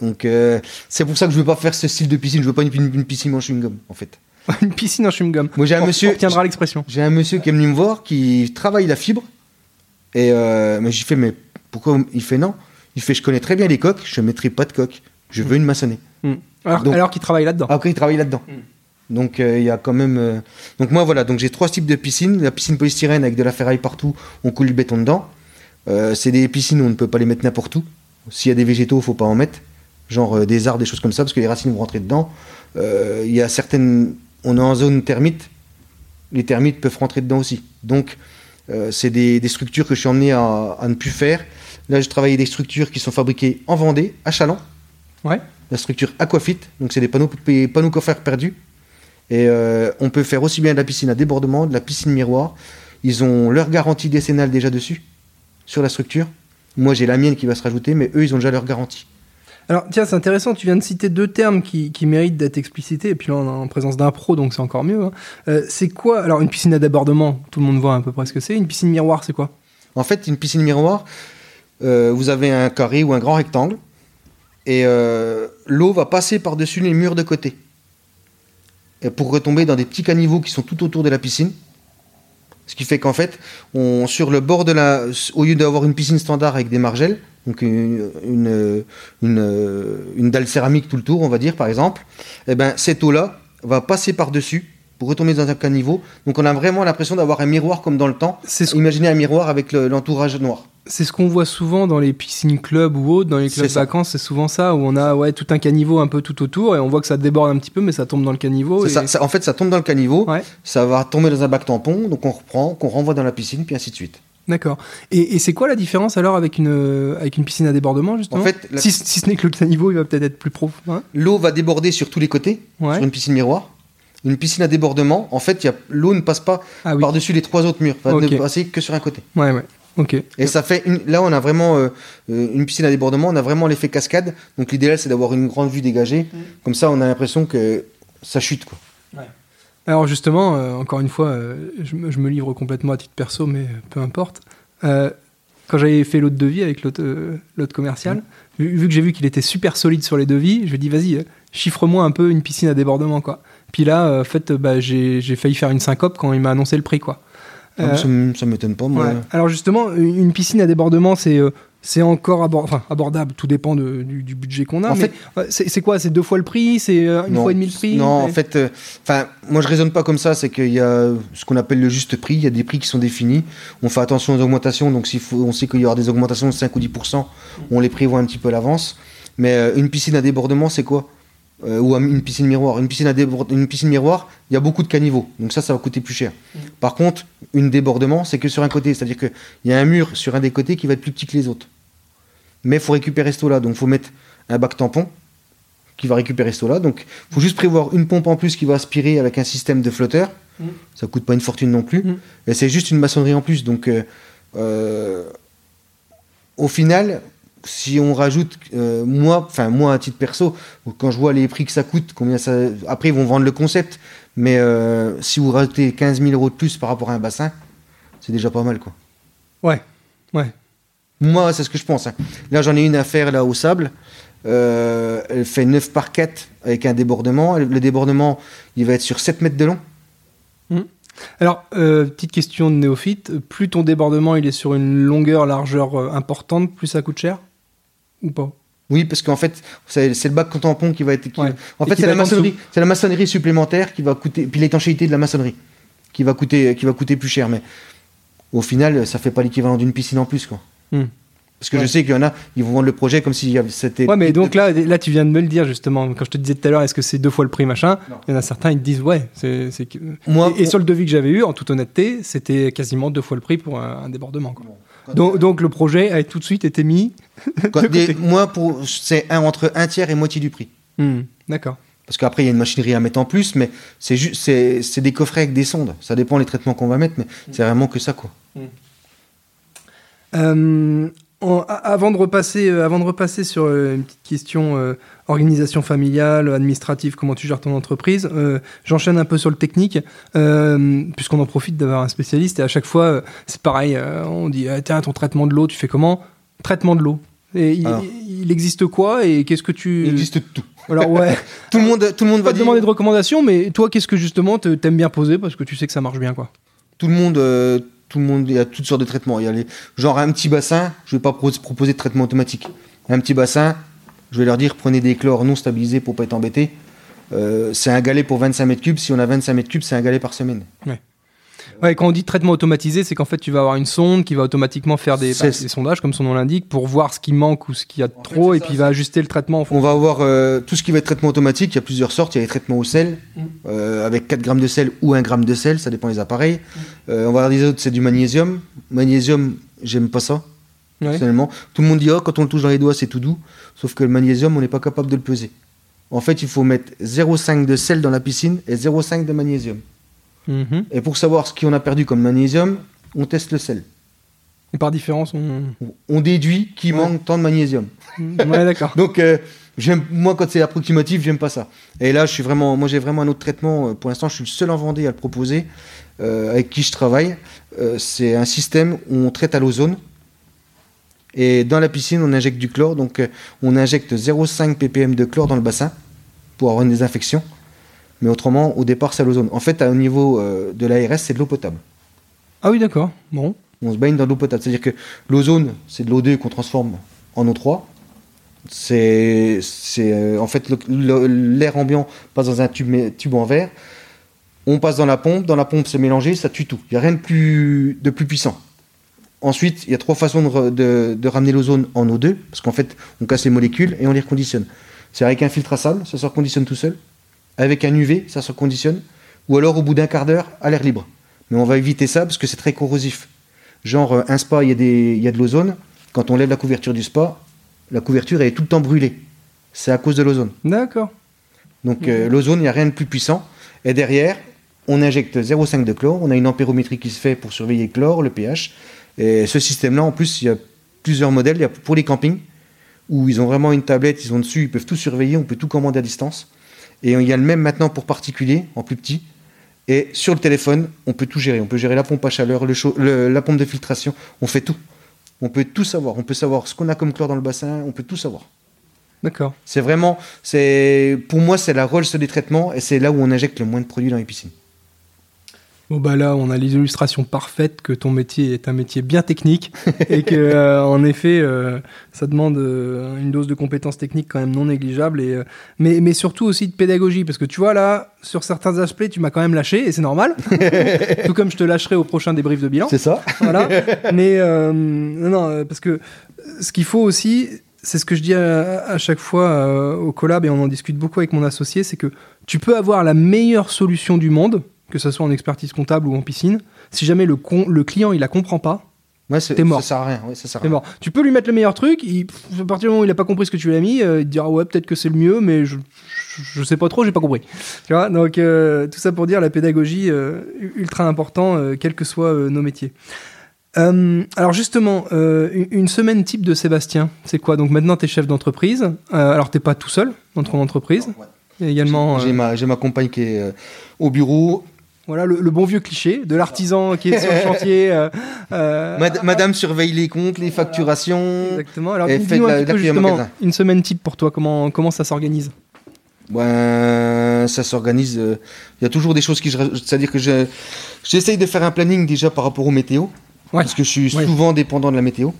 Donc euh, c'est pour ça que je veux pas faire ce style de piscine. Je veux pas une, une- une piscine en chewing-gum en fait. Une piscine en chewing-gum. Moi j'ai un On- monsieur, retiendra l'expression. J'ai un monsieur qui est venu me voir qui travaille la fibre. Et euh, mais j'ai fait, mais pourquoi Il fait non? Il fait, je connais très bien les coques, je ne mettrai pas de coque. Je veux une maçonnée. Alors, Donc- alors qu'il travaille là-dedans. Après, il travaille là-dedans. Donc euh, il y a quand même. euh, Donc moi voilà, donc j'ai trois types de piscines. La piscine polystyrène avec de la ferraille partout, on coule le béton dedans. Euh, c'est des piscines où on ne peut pas les mettre n'importe où. S'il y a des végétaux, faut pas en mettre. Genre des arbres, des choses comme ça, parce que les racines vont rentrer dedans. Il y a certaines. On est en zone termite. Les termites peuvent rentrer dedans aussi. Donc c'est des, des structures que je suis emmené à, à ne plus faire. Là, je travaille des structures qui sont fabriquées en Vendée, à Chalon Ouais. la structure Aquafit, donc c'est des panneaux, des panneaux coffrets perdus. Et euh, on peut faire aussi bien de la piscine à débordement, de la piscine miroir. Ils ont leur garantie décennale déjà dessus, sur la structure. Moi j'ai la mienne qui va se rajouter, mais eux ils ont déjà leur garantie. Alors, tiens, c'est intéressant, tu viens de citer deux termes qui, qui méritent d'être explicités, et puis là, on est en présence d'un pro, donc c'est encore mieux. hein. Euh, c'est quoi Alors, une piscine à débordement, tout le monde voit à peu près ce que c'est. Une piscine miroir, c'est quoi? En fait, une piscine miroir, vous avez un carré ou un grand rectangle, et euh, l'eau va passer par-dessus les murs de côté. Pour retomber dans des petits caniveaux qui sont tout autour de la piscine. Ce qui fait qu'en fait, sur le bord de la. Au lieu d'avoir une piscine standard avec des margelles, donc une dalle céramique tout le tour, on va dire par exemple, eh ben, cette eau-là va passer par-dessus pour retomber dans un caniveau. Donc on a vraiment l'impression d'avoir un miroir comme dans le temps. C'est ce, Imaginez un miroir avec le- l'entourage noir. c'est ce qu'on voit souvent dans les piscines clubs ou autres, dans les clubs vacances, c'est souvent ça, où on a ouais, tout un caniveau un peu tout autour et on voit que ça déborde un petit peu, mais ça tombe dans le caniveau. C'est et- ça, ça- en fait, ça tombe dans le caniveau, Ouais. ça va tomber dans un bac tampon, donc on reprend, qu'on renvoie dans la piscine, puis ainsi de suite. D'accord. Et, et c'est quoi la différence alors avec une, euh, avec une piscine à débordement justement En fait, la- si, si ce n'est que le caniveau, il va peut-être être plus profond. hein L'eau va déborder sur tous les côtés, ouais. sur une piscine miroir. Une piscine à débordement, en fait, il y a- l'eau ne passe pas Ah oui. par-dessus les trois autres murs, va Ok. ne passer que sur un côté. Ouais, ouais. Ok. Et ça fait une- là on a vraiment euh, euh, une piscine à débordement, on a vraiment l'effet cascade. Donc l'idéal c'est d'avoir une grande vue dégagée. Mm. Comme ça on a l'impression que ça chute quoi. Alors justement, euh, encore une fois, euh, je, me, je me livre complètement à titre perso, mais peu importe. Euh, quand j'avais fait l'autre devis avec l'autre euh, commercial, vu, vu que j'ai vu qu'il était super solide sur les devis, je lui ai dit vas-y, chiffre-moi un peu une piscine à débordement quoi. Puis là, euh, en fait, euh, bah, j'ai failli faire une syncope quand il m'a annoncé le prix quoi. Ah, Euh, Ça, m'étonne pas moi. Ouais. Alors justement, une piscine à débordement, c'est euh, c'est encore abor- enfin, abordable. Tout dépend de- du, du budget qu'on a. En mais, fait- c'est quoi? C'est deux fois le prix? C'est euh, une Non. fois et demi le prix? Non, en fait, enfin, moi je raisonne pas comme ça. C'est qu'il y a ce qu'on appelle le juste prix. Il y a des prix qui sont définis. On fait attention aux augmentations. Donc faut, on sait qu'il y aura des augmentations de 5 ou 10% on les prévoit un petit peu à l'avance. Mais une piscine à débordement, c'est quoi? Euh, Ou une piscine miroir. Une piscine à une piscine miroir, il y a beaucoup de caniveaux. Donc ça, ça va coûter plus cher. Par contre, une débordement, c'est que sur un côté. C'est-à-dire qu'il y a un mur sur un des côtés qui va être plus petit que les autres. Mais il faut récupérer ce eau-là. Donc il faut mettre un bac tampon qui va récupérer ce eau-là. Donc il faut juste prévoir une pompe en plus qui va aspirer avec un système de flotteur. Mm. Ça coûte pas une fortune non plus. Mm. Et c'est juste une maçonnerie en plus. Donc euh, euh, au final, si on rajoute, euh, moi, enfin moi à titre perso, quand je vois les prix que ça coûte, combien ça, après ils vont vendre le concept, mais euh, si vous rajoutez 15 000 euros de plus par rapport à un bassin, c'est déjà pas mal quoi. Ouais, ouais. Moi, c'est ce que je pense. hein. Là, j'en ai une à faire là au sable. Euh, elle fait 9 par 4 avec un débordement. Le débordement, il va être sur 7 mètres de long. Alors, euh, petite question de néophyte. Plus ton débordement il est sur une longueur, largeur euh, importante, plus ça coûte cher? Ou pas Oui, parce qu'en fait, c'est le bac tampon qui va être. qui- Ouais. En fait, c'est la maçonnerie. C'est la maçonnerie supplémentaire qui va coûter. Puis l'étanchéité de la maçonnerie qui va coûter, qui va coûter plus cher. Mais au final, ça fait pas l'équivalent d'une piscine en plus, quoi. Hmm. Parce que Ouais. je sais qu'il y en a, ils vont vendre le projet comme si c'était. Ouais, mais donc là, là, tu viens de me le dire justement. Quand je te disais tout à l'heure, est-ce que c'est deux fois le prix machin? Non. Il y en a certains, ils te disent ouais. c'est Moi, et, et sur le devis que j'avais eu, en toute honnêteté, c'était quasiment deux fois le prix pour un, un débordement. quoi. Donc, donc le projet a tout de suite été mis. quand de des- côté. moi, pour c'est un entre un tiers et moitié du prix. Hmm, D'accord. Parce qu'après, il y a une machinerie à mettre en plus, mais c'est juste, c'est des coffrets avec des sondes. Ça dépend les traitements qu'on va mettre, mais c'est vraiment que ça, quoi. Euh, en- avant, de repasser, euh, avant de repasser sur euh, une petite question euh, organisation familiale, administrative, comment tu gères ton entreprise, j'enchaîne un peu sur le technique, puisqu'on en profite d'avoir un spécialiste, et à chaque fois, c'est pareil, on dit, ah, tiens, ton traitement de l'eau, tu fais comment? Traitement de l'eau. Et il, existe quoi et qu'est-ce que tu... Il existe tout. Alors ouais, Tout le monde, tout le monde on va te dire. demander de recommandations, mais toi, qu'est-ce que justement te- t'aimes bien poser parce que tu sais que ça marche bien, quoi? Tout le monde, tout le il y a toutes sortes de traitements. Il y a les, genre un petit bassin, je vais pas pro- proposer de traitement automatique. Un petit bassin, je vais leur dire prenez des chlores non stabilisés pour pas être embêtés. Euh, c'est un galet pour 25 mètres cubes. Si on a 25 mètres cubes, c'est un galet par semaine. Quand on dit traitement automatisé, c'est qu'en fait, tu vas avoir une sonde qui va automatiquement faire des, bah, des sondages, comme son nom l'indique, pour voir ce qui manque ou ce qu'il y a de En trop, et ça, puis il va ajuster le traitement en fond. On va avoir euh, tout ce qui va être traitement automatique. Il y a plusieurs sortes. Il y a les traitements au sel, euh, avec 4 grammes de sel ou 1 gramme de sel, ça dépend des appareils. Euh, on va avoir des autres, c'est du magnésium. Magnésium, j'aime pas ça. Ouais. personnellement. Tout le monde dit oh, quand on le touche dans les doigts, c'est tout doux. Sauf que le magnésium, on n'est pas capable de le peser. En fait, il faut mettre 0,5 de sel dans la piscine et 0,5 de magnésium. Mhm. Et pour savoir ce qu'on a perdu comme magnésium, on teste le sel. Et par différence, on. On- déduit qu'il Ouais. manque tant de magnésium. ouais, d'accord. Donc, euh, moi, quand c'est approximatif, j'aime pas ça. Et là, je suis vraiment, moi, j'ai vraiment un autre traitement. euh, Pour l'instant, je suis le seul en Vendée à le proposer, euh, avec qui je travaille. Euh, c'est un système où on traite à l'ozone. Et dans la piscine, on injecte du chlore. Donc, on injecte 0,5 ppm de chlore dans le bassin pour avoir une désinfection. Mais autrement, au départ, c'est l'ozone. En fait, au niveau euh, de l'ARS, c'est de l'eau potable. Ah oui, d'accord. Bon. On se baigne dans de l'eau potable. C'est-à-dire que l'ozone, c'est de l'O2 qu'on transforme en O3. C'est, c'est euh, en fait le- le- l'air ambiant passe dans un tube, tube en verre. On passe dans la pompe, dans la pompe c'est mélangé, ça tue tout. Il n'y a rien de plus, de plus puissant. Ensuite, il y a trois façons de- de ramener l'ozone en O2, parce qu'en fait, on casse les molécules et on les reconditionne. C'est avec un filtre à sable, ça se reconditionne tout seul. Avec un UV, ça se reconditionne. Ou alors au bout d'un quart d'heure, à l'air libre. Mais on va éviter ça parce que c'est très corrosif. Genre, euh, un spa, il y, a des- il y a de l'ozone. Quand on lève la couverture du spa, la couverture elle est tout le temps brûlée. C'est à cause de l'ozone. D'accord. Donc euh, l'ozone, il n'y a rien de plus puissant. Et derrière, on injecte 0,5 de chlore. On a une ampérométrie qui se fait pour surveiller le chlore, le pH. Et ce système-là, en plus, il y a plusieurs modèles. Il y a pour les campings, où ils ont vraiment une tablette, ils ont dessus, ils peuvent tout surveiller, on peut tout commander à distance. Et il y a le même maintenant pour particuliers, en plus petit. Et sur le téléphone, on peut tout gérer. On peut gérer la pompe à chaleur, le chaud- le- la pompe de filtration. On fait tout. On peut tout savoir. On peut savoir ce qu'on a comme chlore dans le bassin. On peut tout savoir. D'accord. C'est vraiment, c'est pour moi, c'est la Rolls des traitements et c'est là où on injecte le moins de produits dans les piscines. Bon bah là, on a l'illustration parfaite que ton métier est un métier bien technique et que euh, en effet, euh, ça demande euh, une dose de compétences techniques quand même non négligeable et mais mais surtout aussi de pédagogie parce que tu vois là, sur certains aspects, tu m'as quand même lâché et c'est normal. Tout comme je te lâcherai au prochain débrief de bilan. C'est ça voilà. Mais non, parce que ce qu'il faut aussi, c'est ce que je dis à, à chaque fois euh, au collab et on en discute beaucoup avec mon associé, c'est que tu peux avoir la meilleure solution du monde, que ce soit en expertise comptable ou en piscine. Si jamais le, con- le client il la comprend pas, Ouais, T'es mort. Ça sert à rien. Ouais, ça sert à c'est rien. mort. Tu peux lui mettre le meilleur truc, il, à partir du moment où il a pas compris ce que tu lui as mis, euh, il te dira ouais peut-être que c'est le mieux, mais je, je, je sais pas trop, j'ai pas compris. Tu vois, donc euh, tout ça pour dire la pédagogie euh, ultra important, quels que soient nos métiers. Euh, alors justement, euh, une- semaine type de Sébastien, c'est quoi? Donc maintenant tu es chef d'entreprise. Euh, alors t'es pas tout seul dans ton entreprise. Ouais. Également J'ai ma, compagne qui est au bureau. Voilà le, le bon vieux cliché de l'artisan qui est sur le chantier. euh, euh, Mad- Madame surveille les comptes, les facturations. Exactement. Alors dis-nous un peu justement une semaine type pour toi. Comment comment ça s'organise? Ben, ça s'organise. euh, Il y a toujours des choses qui. C'est-à-dire que je- j'essaye de faire un planning déjà par rapport aux météos. Ouais. Parce que je suis Ouais. souvent dépendant de la météo.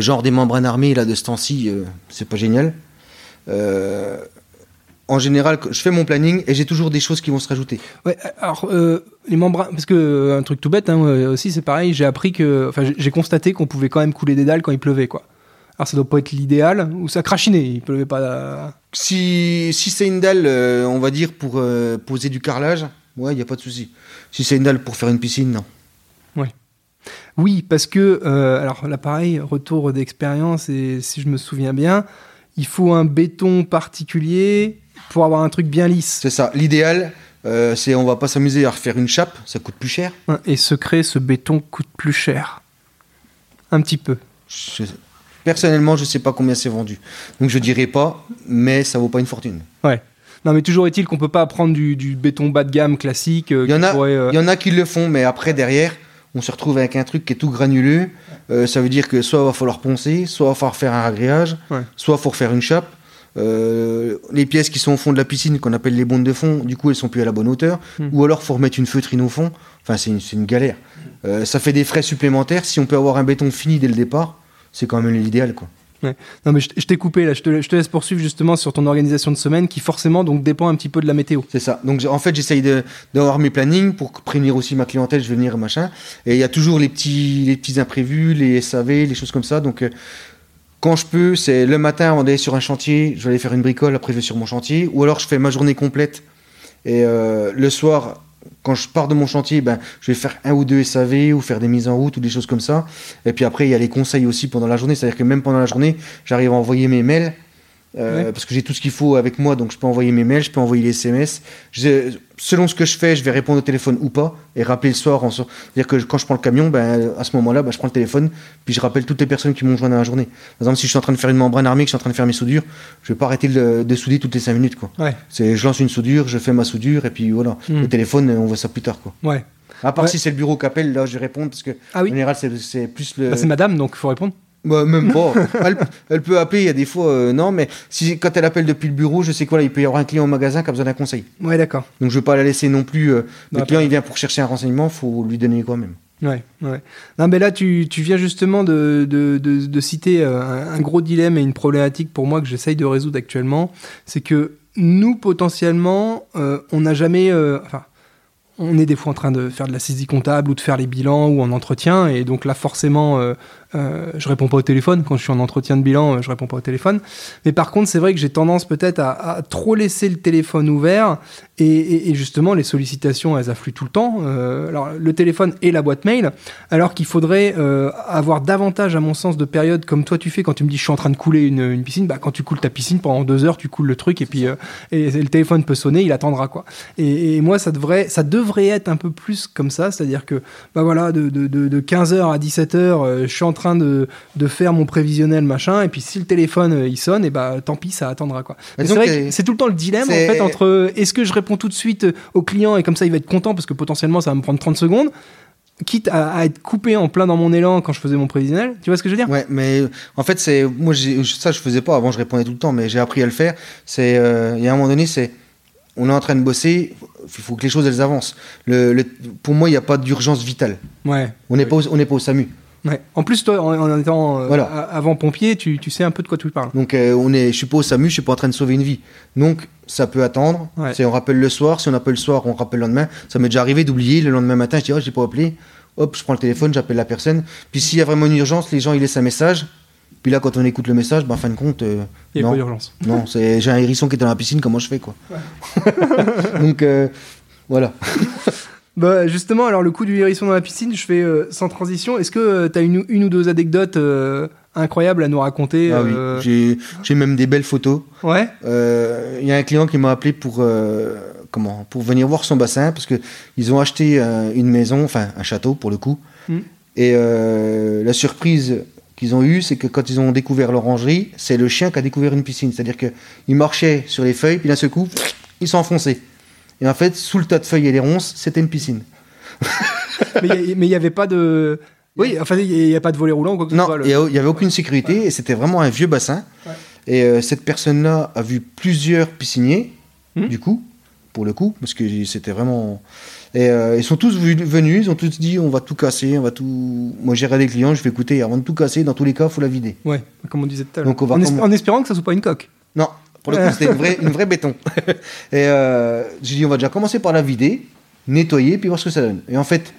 Genre des membranes armées, là, de ce temps-ci, c'est pas génial. Euh, en général, je fais mon planning et j'ai toujours des choses qui vont se rajouter. Ouais, alors euh, les membranes, parce que euh, un truc tout bête hein, euh, aussi, c'est pareil. J'ai appris que, enfin, j'ai- constaté qu'on pouvait quand même couler des dalles quand il pleuvait, quoi. Alors ça doit pas être l'idéal, ou ça crachinait, il pleuvait pas. Si, si c'est une dalle, euh, on va dire, pour euh, poser du carrelage, ouais, il n'y a pas de souci. Si c'est une dalle pour faire une piscine, non. Oui, parce que, alors là pareil, retour d'expérience, et si je me souviens bien, il faut un béton particulier pour avoir un truc bien lisse. C'est ça. L'idéal, euh, c'est on va pas s'amuser à refaire une chape, ça coûte plus cher. Et secret, ce béton coûte plus cher. Un petit peu. Je- personnellement, je sais pas combien c'est vendu. Donc je dirais pas, mais ça vaut pas une fortune. Non, mais toujours est-il qu'on peut pas prendre du, du béton bas de gamme classique. euh, Il y en qui a- pourrait, euh, Il y en a qui le font, mais après, derrière, on se retrouve avec un truc qui est tout granuleux. Euh, ça veut dire que soit il va falloir poncer, soit il va falloir faire un ragréage, Ouais. soit il faut refaire une chape. Euh, les pièces qui sont au fond de la piscine, qu'on appelle les bondes de fond, du coup, elles sont plus à la bonne hauteur. Hmm. Ou alors, faut remettre une feutrine au fond. Enfin, c'est une, une galère. Euh, ça fait des frais supplémentaires. Si on peut avoir un béton fini dès le départ, c'est quand même l'idéal, quoi. Non, mais je, t'ai coupé là, je te, je te laisse poursuivre justement sur ton organisation de semaine qui forcément donc dépend un petit peu de la météo. C'est ça. Donc en fait, j'essaye d'avoir mes plannings pour prévenir aussi ma clientèle, je vais venir machin. Et il y a toujours les petits, les petits imprévus, les SAV, les choses comme ça. Donc euh, quand je peux, c'est le matin avant d'aller sur un chantier, je vais aller faire une bricole, après je vais sur mon chantier. Ou alors je fais ma journée complète. Et euh, le soir, quand je pars de mon chantier, ben, je vais faire un ou deux SAV ou faire des mises en route ou des choses comme ça. Et puis après, il y a les conseils aussi pendant la journée. C'est-à-dire que même pendant la journée, j'arrive à envoyer mes mails. Euh, Ouais. Parce que j'ai tout ce qu'il faut avec moi, donc je peux envoyer mes mails, je peux envoyer les SMS. Je- selon ce que je fais, je vais répondre au téléphone ou pas et rappeler le soir. en so- C'est-à-dire que quand je prends le camion, ben, à ce moment-là, ben, je prends le téléphone, puis je rappelle toutes les personnes qui m'ont joint dans la journée. Par exemple, si je suis en train de faire une membrane armée, que je suis en train de faire mes soudures, je vais pas arrêter de, de souder toutes les 5 minutes. Quoi. Ouais. C'est, je lance une soudure, je fais ma soudure, et puis voilà. Hmm. Le téléphone, on voit ça plus tard. Quoi. Ouais. À part Ouais. si c'est le bureau qui appelle, là, je vais répondre, parce que Ah oui. en général, c'est, c'est plus le. Bah, c'est madame donc il faut répondre. Bah, même pas. elle, elle peut appeler, il y a des fois, euh, non, mais si, quand elle appelle depuis le bureau, je sais quoi, là, il peut y avoir un client au magasin qui a besoin d'un conseil. Ouais, d'accord. Donc je veux pas la laisser non plus. euh, le Bah, client, il vient pour chercher un renseignement, faut lui donner quand même. Ouais, ouais. Non, mais là, tu, tu viens justement de, de, de, de citer euh, un, un gros dilemme et une problématique pour moi que j'essaye de résoudre actuellement. C'est que nous, potentiellement, on n'a jamais. enfin, on est des fois en train de faire de la saisie comptable ou de faire les bilans ou en entretien. Et donc là, forcément, euh, je réponds pas au téléphone. Quand je suis en entretien de bilan, euh, je réponds pas au téléphone. Mais par contre, c'est vrai que j'ai tendance peut-être à, trop laisser le téléphone ouvert. Et, justement, les sollicitations, elles affluent tout le temps. Euh, alors, le téléphone et la boîte mail. Alors qu'il faudrait euh, avoir davantage, à mon sens, de périodes comme toi tu fais quand tu me dis je suis en train de couler une, piscine. Bah, quand tu coules ta piscine pendant deux heures, tu coules le truc et puis et le téléphone peut sonner, il attendra quoi. Et, moi, ça devrait, ça devrait être un peu plus comme ça, c'est-à-dire que bah voilà, de, de, de, de 15h à 17h, euh, je suis en train de, de faire mon prévisionnel machin, et puis si le téléphone euh, il sonne, et bah tant pis, ça attendra quoi. Mais Mais c'est donc, vrai euh, que c'est tout le temps le dilemme en fait entre euh, est-ce que je réponds tout de suite au client et comme ça il va être content parce que potentiellement ça va me prendre 30 secondes. Quitte à, à être coupé en plein dans mon élan quand je faisais mon prévisionnel, tu vois ce que je veux dire? Ouais, mais en fait, c'est moi, ça, je faisais pas. Avant, je répondais tout le temps, mais j'ai appris à le faire. C'est, euh, il y a un moment donné, c'est, on est en train de bosser. Il faut que les choses elles avancent. Le, le- pour moi, il n'y a pas d'urgence vitale. Ouais. On n'est pas, au- on n'est pas au SAMU. Ouais. En plus, toi, en, en étant euh, Voilà. avant pompier, tu, tu sais un peu de quoi tu parles. Donc, euh, on est, je suis pas au SAMU, je suis pas en train de sauver une vie. Donc, ça peut attendre. Ouais. C'est, on rappelle le soir. Si on appelle le soir, on rappelle le lendemain. Ça m'est déjà arrivé d'oublier le lendemain matin. Je dis, oh, j'ai pas appelé. Hop, je prends le téléphone, j'appelle la personne. Puis s'il y a vraiment une urgence, les gens ils laissent un message. Puis là, quand on écoute le message, ben, en fin de compte, euh, Il n'y a non. pas d'urgence. Non, c'est j'ai un hérisson qui est dans la piscine, comment je fais quoi? Donc euh, voilà. Bah, justement, alors le coup du hérisson dans la piscine, je fais euh, sans transition. Est-ce que tu as une, une ou deux anecdotes euh, incroyables à nous raconter Ah oui, euh, j'ai j'ai même des belles photos. Ouais. Euh, Il y a un client qui m'a appelé pour euh, comment pour venir voir son bassin parce que ils ont acheté euh, une maison, enfin un château pour le coup. Mm. Et euh, la surprise qu'ils ont eue, c'est que quand ils ont découvert l'orangerie, c'est le chien qui a découvert une piscine. C'est-à-dire que il marchait sur les feuilles, puis d'un seul coup, ils sont enfoncés. Et en fait, sous le tas de feuilles et les ronces, c'était une piscine. mais il n'y avait pas de. Oui, enfin, il n'y a, pas de volet roulant ou quoi que ce Non, il n'y avait aucune sécurité et c'était vraiment un vieux bassin. Ouais. Et euh, cette personne-là a vu plusieurs pisciniers, Hmm. du coup, pour le coup, parce que c'était vraiment. Et euh, ils sont tous venus, ils ont tous dit on va tout casser, on va tout. Moi j'ai regardé les clients, je vais écouter, avant de tout casser, dans tous les cas, il faut la vider. Ouais, comme on disait tout à l'heure. On en, espérant que ça soit pas une coque. Non, pour le coup, c'était une vraie, une vraie béton. et euh, j'ai dit on va déjà commencer par la vider, nettoyer, puis voir ce que ça donne. Et en fait,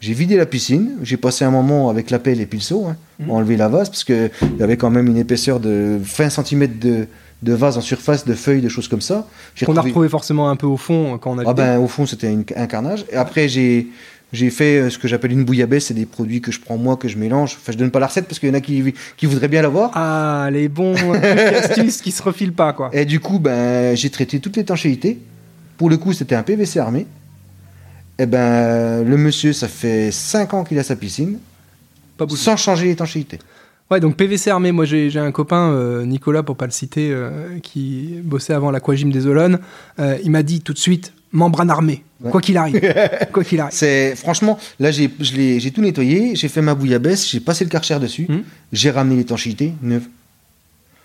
j'ai vidé la piscine, j'ai passé un moment avec la pelle et puis le seau, hein, Mhm. enlever la vase, parce qu'il y avait quand même une épaisseur de 20 cm de, de vase en surface, de feuilles, de choses comme ça. Qu'on a retrouvé- retrouvé forcément un peu au fond euh, quand on a Ah ben, au fond, c'était une- un carnage. Et après, j'ai. J'ai fait euh, ce que j'appelle une bouillabaisse, c'est des produits que je prends moi, que je mélange. Enfin, je donne pas la recette parce qu'il y en a qui, qui voudraient bien l'avoir. Ah, les bons trucs astuces qui se refilent pas, quoi. Et du coup, ben, j'ai traité toute l'étanchéité. Pour le coup, c'était un PVC armé. Et ben, le monsieur, ça fait 5 ans qu'il a sa piscine, Pas sans changer l'étanchéité. Ouais, donc PVC armé, moi j'ai j'ai un copain, euh, Nicolas, pour pas le citer, euh, qui bossait avant l'aquagym des Olonnes. Euh, il m'a dit tout de suite, membrane armée, Ouais. quoi qu'il arrive. quoi qu'il arrive. C'est franchement, là, j'ai je l'ai- j'ai tout nettoyé, j'ai fait ma bouillabaisse, j'ai passé le karcher dessus, Mhm. j'ai ramené l'étanchéité neuve.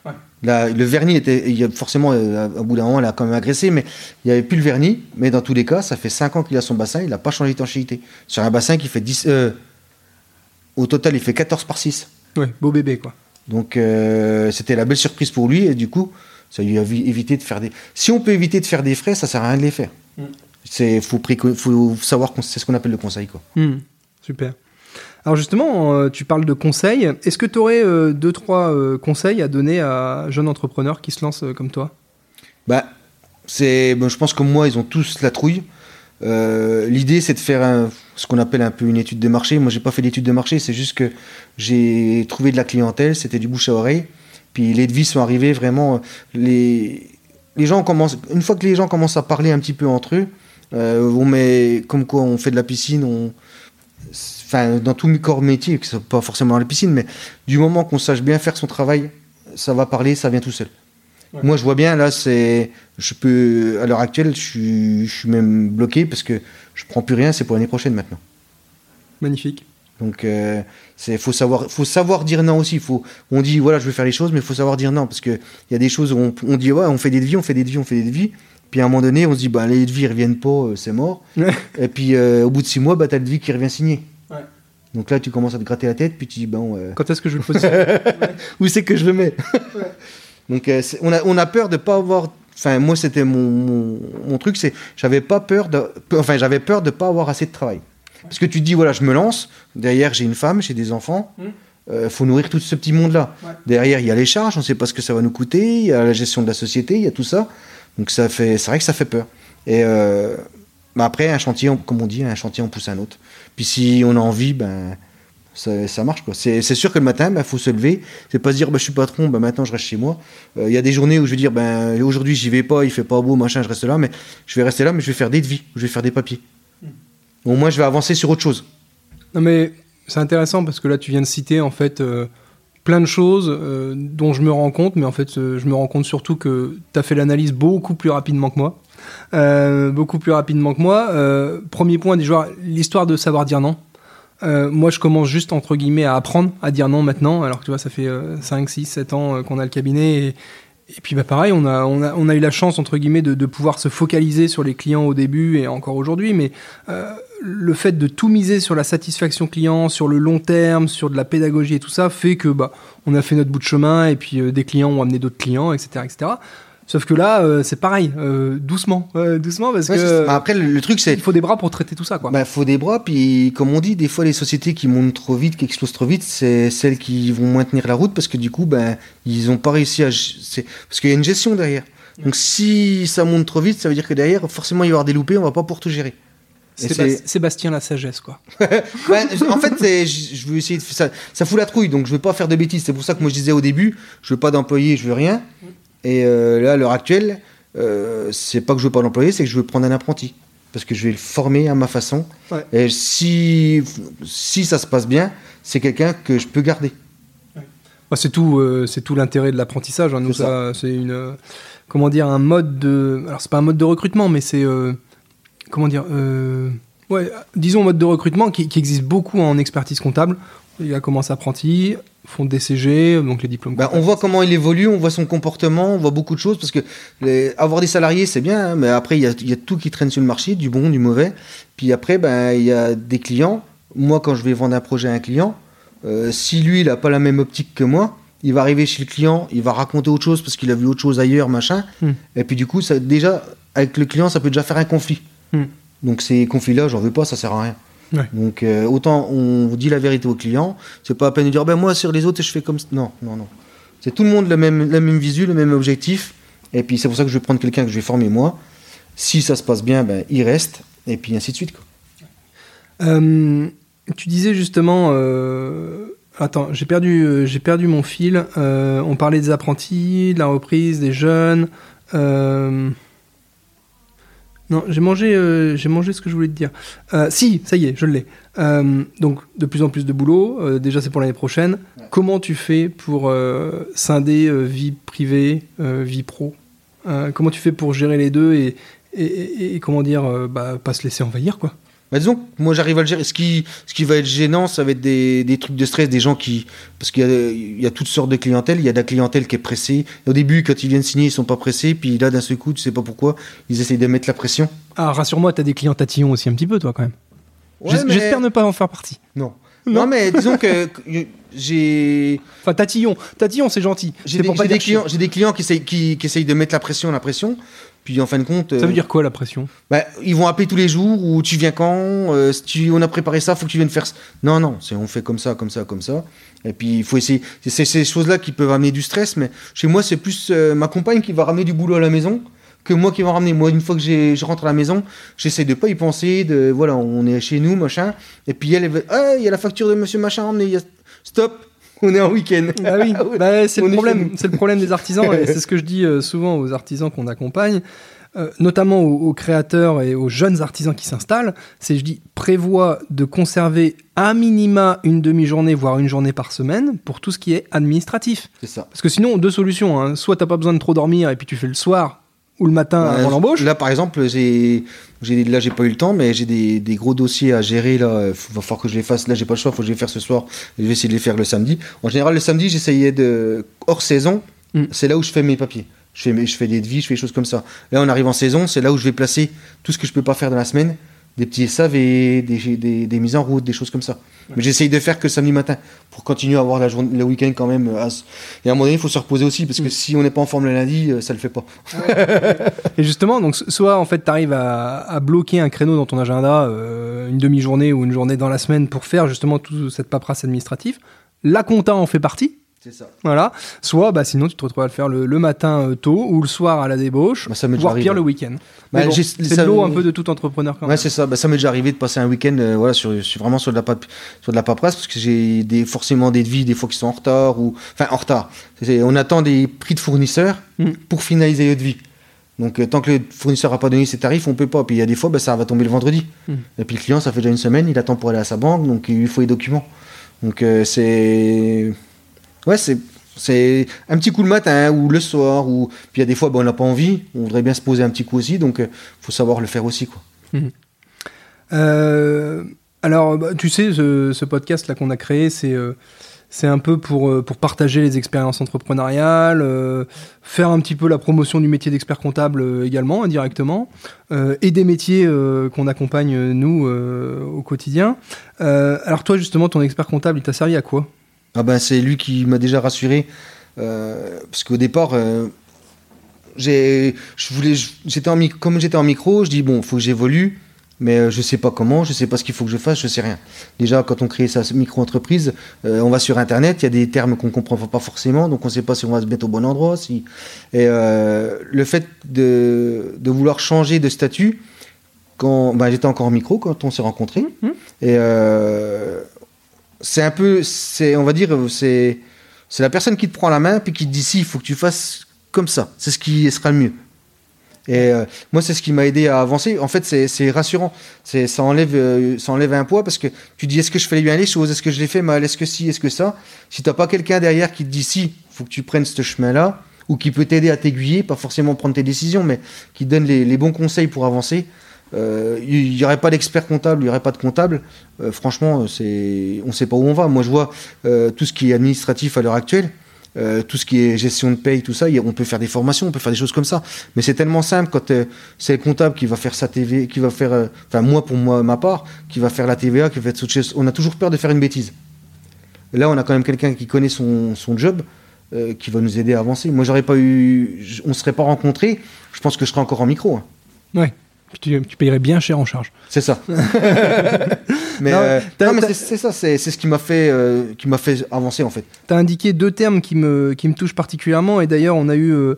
Ouais. Là, le vernis était, il y a forcément, euh, au bout d'un moment, elle a quand même agressé, mais il n'y avait plus le vernis. Mais dans tous les cas, ça fait 5 ans qu'il a son bassin, il n'a pas changé d'étanchéité. Sur un bassin qui fait 10. euh, au total, il fait 14 par 6. Ouais, beau bébé, quoi. Donc euh, c'était la belle surprise pour lui et du coup ça lui a vi- évité de faire des. Si on peut éviter de faire des frais, ça sert à rien de les faire. Mm. C'est faut, faut savoir c'est ce qu'on appelle le conseil quoi. Hmm, super. Alors justement, euh, tu parles de conseils. Est-ce que tu aurais euh, deux, trois euh, conseils à donner à un jeune entrepreneur qui se lance euh, comme toi? Bah c'est bon, je pense que moi ils ont tous la trouille. Euh, L'idée c'est de faire un- ce qu'on appelle un peu une étude de marché. Moi j'ai pas fait d'étude de marché, c'est juste que j'ai trouvé de la clientèle, c'était du bouche à oreille. Puis les devis sont arrivés vraiment. Les, les gens commencent, une fois que les gens commencent à parler un petit peu entre eux, euh, on met comme quoi on fait de la piscine, on, enfin dans tout corps métier, que ce soit pas forcément dans la piscine, mais du moment qu'on sache bien faire son travail, ça va parler, ça vient tout seul. Ouais. Moi je vois bien là, c'est, je peux, à l'heure actuelle, je suis, je suis même bloqué parce que je prends plus rien, c'est pour l'année prochaine maintenant. Magnifique. Donc euh, c'est faut savoir faut savoir dire non aussi. Faut on dit voilà je veux faire les choses mais il faut savoir dire non parce que il y a des choses où on, on dit ouais on fait des devis on fait des devis on fait des devis puis à un moment donné on se dit bah les devis ils reviennent pas euh, c'est mort Ouais. et puis euh, au bout de six mois bah t'as le devis qui revient signé. Ouais. Donc là tu commences à te gratter la tête puis tu dis bon euh, Quand est-ce que je vais le poser où c'est que je le mets Donc on a on a peur de pas avoir Enfin, moi, c'était mon, mon, mon truc, c'est j'avais pas peur de, enfin, j'avais peur de pas avoir assez de travail. Parce que tu te dis, voilà, je me lance. Derrière, j'ai une femme, j'ai des enfants. Mm. Euh, faut nourrir tout ce petit monde-là. Ouais. Derrière, il y a les charges, on sait pas ce que ça va nous coûter. Il y a la gestion de la société, il y a tout ça. Donc ça fait, c'est vrai que ça fait peur. Et euh, bah après, un chantier, on- comme on dit, un chantier, on pousse un autre. Puis si on a envie, ben ça, ça marche quoi. C'est c'est sûr que le matin, il faut se lever. C'est pas se dire, bah, je suis patron, bah, maintenant je reste chez moi. Euh, Il y a des journées où je vais dire, ben aujourd'hui j'y vais pas, il fait pas beau, machin, je reste là, mais je vais rester là, mais je vais faire des devis, je vais faire des papiers. Au moins, je vais avancer sur autre chose. Non mais c'est intéressant parce que là tu viens de citer en fait euh, plein de choses euh, dont je me rends compte, mais en fait euh, je me rends compte surtout que tu as fait l'analyse beaucoup plus rapidement que moi. Beaucoup plus rapidement que moi. Premier point, déjà, l'histoire de savoir dire non. Moi, je commence juste, entre guillemets, à apprendre à dire non maintenant, alors que tu vois, ça fait euh, 5, 6, 7 ans qu'on a le cabinet. Et, puis, bah, pareil, on a, on, a, eu la chance, entre guillemets, de, de pouvoir se focaliser sur les clients au début et encore aujourd'hui. Mais le fait de tout miser sur la satisfaction client, sur le long terme, sur de la pédagogie et tout ça, fait que bah, on a fait notre bout de chemin et puis euh, des clients ont amené d'autres clients, etc. etc. Sauf que là, euh, c'est pareil, euh, doucement, doucement, parce Ouais, que bah, après, le, le truc, c'est il faut des bras pour traiter tout ça, quoi. Bah, faut des bras, puis comme on dit, des fois les sociétés qui montent trop vite, qui explosent trop vite, c'est celles qui vont moins tenir la route parce que du coup, ben, ils ont pas réussi à. Parce qu'il y a une gestion derrière. Donc si ça monte trop vite, ça veut dire que derrière, forcément, il va y avoir des loupés, on va pas pouvoir tout gérer. Et Séba- c'est- Sébastien la sagesse, quoi. En fait, je veux essayer de ça. Ça fout la trouille, donc je veux pas faire de bêtises. C'est pour ça que moi je disais au début, je veux pas d'employé, je veux rien. Et euh, là, à l'heure actuelle, euh, c'est pas que je veux pas d'employé, c'est que je veux prendre un apprenti. Parce que je vais le former à ma façon. Ouais. Et si, si ça se passe bien, c'est quelqu'un que je peux garder. Bah, c'est tout, euh, c'est tout l'intérêt de l'apprentissage. hein. Nous, C'est ça, c'est une, euh, comment dire, un mode de. Alors, c'est pas un mode de recrutement, mais c'est, euh, comment dire, euh, ouais, disons mode de recrutement qui, qui existe beaucoup en expertise comptable. Il a commencé apprenti, font des CG, donc les diplômes. Ben, on voit comment il évolue, on voit son comportement, on voit beaucoup de choses. Parce que les- avoir des salariés, c'est bien, hein, mais après, il y a, il y a tout qui traîne sur le marché, du bon, du mauvais. Puis après, ben, il y a des clients. Moi, quand je vais vendre un projet à un client, euh, si lui, il n'a pas la même optique que moi, il va arriver chez le client, il va raconter autre chose parce qu'il a vu autre chose ailleurs, machin. Hmm. Et puis du coup, ça, déjà, avec le client, ça peut déjà faire un conflit. Hmm. Donc ces conflits-là, j'en veux pas, ça sert à rien. Ouais. Donc euh, autant on dit la vérité au client, c'est pas à peine de dire ben moi sur les autres je fais comme ça. Non, non, non. C'est tout le monde le même, la même visu, le même objectif. Et puis c'est pour ça que je vais prendre quelqu'un que je vais former moi. Si ça se passe bien, ben il reste. Et puis ainsi de suite. Quoi. Euh, tu disais justement. euh, Attends, j'ai perdu, j'ai perdu mon fil. On parlait des apprentis, de la reprise, des jeunes. Non, j'ai mangé, euh, j'ai mangé ce que je voulais te dire. Euh, si, ça y est, je l'ai. Euh, donc, de plus en plus de boulot. déjà, c'est pour l'année prochaine. Comment tu fais pour scinder vie privée, vie pro? Comment tu fais pour gérer les deux et, et, et- et comment dire, bah, pas se laisser envahir, quoi? Bah, disons que moi j'arrive à le gérer. Ce qui, ce qui va être gênant, ça va être des, des trucs de stress, des gens qui. Parce qu'il y a, il y a toutes sortes de clientèle. Il y a de la clientèle qui est pressée. Au début, quand ils viennent signer, ils sont pas pressés. Puis là, d'un seul coup, tu sais pas pourquoi, ils essayent de mettre la pression. Ah, rassure-moi, t'as des clients tatillons aussi un petit peu, toi, quand même. Ouais, J'es- mais- J'espère ne pas en faire partie. Non. Non. non. mais disons que j'ai. Enfin, tatillon, tatillon, c'est gentil. J'ai des, des clients, j'ai des clients qui essayent, qui, qui essayent de mettre la pression, la pression. Puis en fin de compte, Ça euh, veut dire quoi, la pression? Bah, ils vont appeler tous les jours ou tu viens quand? Euh, si tu, On a préparé ça, faut que tu viennes faire. ça. Non, non, c'est on fait comme ça, comme ça, comme ça. Et puis il faut essayer. C'est c'est ces choses-là qui peuvent amener du stress, mais chez moi, c'est plus euh, ma compagne qui va ramener du boulot à la maison que moi qui va en ramener. Moi, une fois que j'ai- je rentre à la maison, j'essaie de pas y penser. De voilà, on est chez nous, machin. Et puis elle, elle va, ah, il y a la facture de Monsieur Machin à emmener. il y a- Stop, on est en week-end. Ah oui, bah, c'est le problème. C'est le problème des artisans. et c'est ce que je dis euh, souvent aux artisans qu'on accompagne, euh, notamment aux, aux créateurs et aux jeunes artisans qui s'installent. C'est je dis prévois de conserver à minima une demi-journée, voire une journée par semaine pour tout ce qui est administratif. C'est ça. Parce que sinon, deux solutions. hein. Soit t'as pas besoin de trop dormir et puis tu fais le soir ou le matin Ouais, avant l'embauche. Là, par exemple, j'ai, là, j'ai pas eu le temps, mais j'ai des, des gros dossiers à gérer. Là, il va falloir que je les fasse. Là, j'ai pas le choix, faut que je les fasse ce soir. Je vais essayer de les faire le samedi. En général, le samedi, j'essayais de hors saison. Mm. C'est là où je fais mes papiers. Je fais, mes- je fais des devis, je fais des choses comme ça. Là, on arrive en saison, c'est là où je vais placer tout ce que je peux pas faire dans la semaine. Des petits SAV, des, des, des mises en route, des choses comme ça. Mais j'essaye de faire que samedi matin pour continuer à avoir la journée, le week-end quand même. euh, à Et à un moment donné, il faut se reposer aussi parce que Mm. si on n'est pas en forme le lundi, euh, ça le fait pas. Et justement, donc so- soit en fait tu arrives à, à bloquer un créneau dans ton agenda, euh, une demi-journée ou une journée dans la semaine pour faire justement toute cette paperasse administrative. La compta en fait partie. C'est ça. Voilà. Soit, bah, sinon, tu te retrouves à le faire le, le matin euh, tôt ou le soir à la débauche, Bah, ça voire arrivé. pire le week-end. Bah, bon, c'est l'eau un peu de tout entrepreneur quand Ouais, même. c'est ça. Bah, ça m'est déjà arrivé de passer un week-end euh, voilà, sur, sur- vraiment sur de, la pap- sur de la paperasse parce que j'ai des, forcément des devis des fois qui sont en retard ou enfin en retard. On attend des prix de fournisseurs Mm. pour finaliser notre vie. Donc euh, tant que le fournisseur n'a pas donné ses tarifs, on peut pas. Puis il y a des fois, bah, ça va tomber le vendredi. Mm. Et puis le client, ça fait déjà une semaine, il attend pour aller à sa banque, donc il lui faut les documents. Donc c'est ouais, c'est un petit coup le matin ou le soir ou puis il y a des fois, bah, on n'a pas envie, on voudrait bien se poser un petit coup aussi, donc il faut savoir le faire aussi quoi. Euh, alors, bah, tu sais, ce, podcast là qu'on a créé, c'est euh, un peu pour, euh, pour partager les expériences entrepreneuriales, euh, faire un petit peu la promotion du métier d'expert comptable euh, également, indirectement, euh, et des métiers euh, qu'on accompagne, euh, nous, euh, au quotidien. Euh, alors, toi, justement, ton expert comptable, il t'a servi à quoi? Ah ben c'est lui qui m'a déjà rassuré euh, parce qu'au départ euh, j'ai je voulais j'étais en comme j'étais en micro je dis bon faut que j'évolue mais euh, je sais pas comment je sais pas ce qu'il faut que je fasse je sais rien déjà quand on crée sa micro entreprise on va sur internet il y a des termes qu'on comprend pas forcément donc on sait pas si on va se mettre au bon endroit si et le fait de, de vouloir changer de statut quand ben, j'étais encore en micro quand on s'est rencontrés Mhm. et c'est un peu, c'est, on va dire, c'est, c'est la personne qui te prend la main puis qui te dit si, il faut que tu fasses comme ça. C'est ce qui sera le mieux. Et euh, moi, c'est ce qui m'a aidé à avancer. En fait, c'est, rassurant. Ça enlève, euh, ça enlève un poids parce que tu dis est-ce que je fais bien les choses, est-ce que je les fais mal, est-ce que si, est-ce que ça? Si t'as pas quelqu'un derrière qui te dit si, faut que tu prennes ce chemin-là ou qui peut t'aider à t'aiguiller, pas forcément prendre tes décisions, mais qui donne les bons conseils pour avancer. Euh, Il n'y aurait pas d'expert comptable, il n'y aurait pas de comptable. Euh, franchement, on ne sait pas où on va. Moi, je vois euh, tout ce qui est administratif à l'heure actuelle, tout ce qui est gestion de paye, tout ça. On peut faire des formations, on peut faire des choses comme ça. Mais c'est tellement simple quand c'est le comptable qui va faire sa TV, qui va faire, enfin moi pour moi ma part, qui va faire la TVA, qui va toute chose. On a toujours peur de faire une bêtise. Là, on a quand même quelqu'un qui connaît son, job. qui va nous aider à avancer. Moi, j'aurais pas eu, on ne serait pas rencontrés. Je pense que je serais encore en micro. hein. Ouais. Tu, tu payerais bien cher en charge. C'est ça. mais Non, euh, mais c'est ça, c'est ce qui m'a fait, euh, qui m'a fait avancer en fait. Tu as indiqué deux termes qui me, qui me touchent particulièrement. Et d'ailleurs, on a eu euh,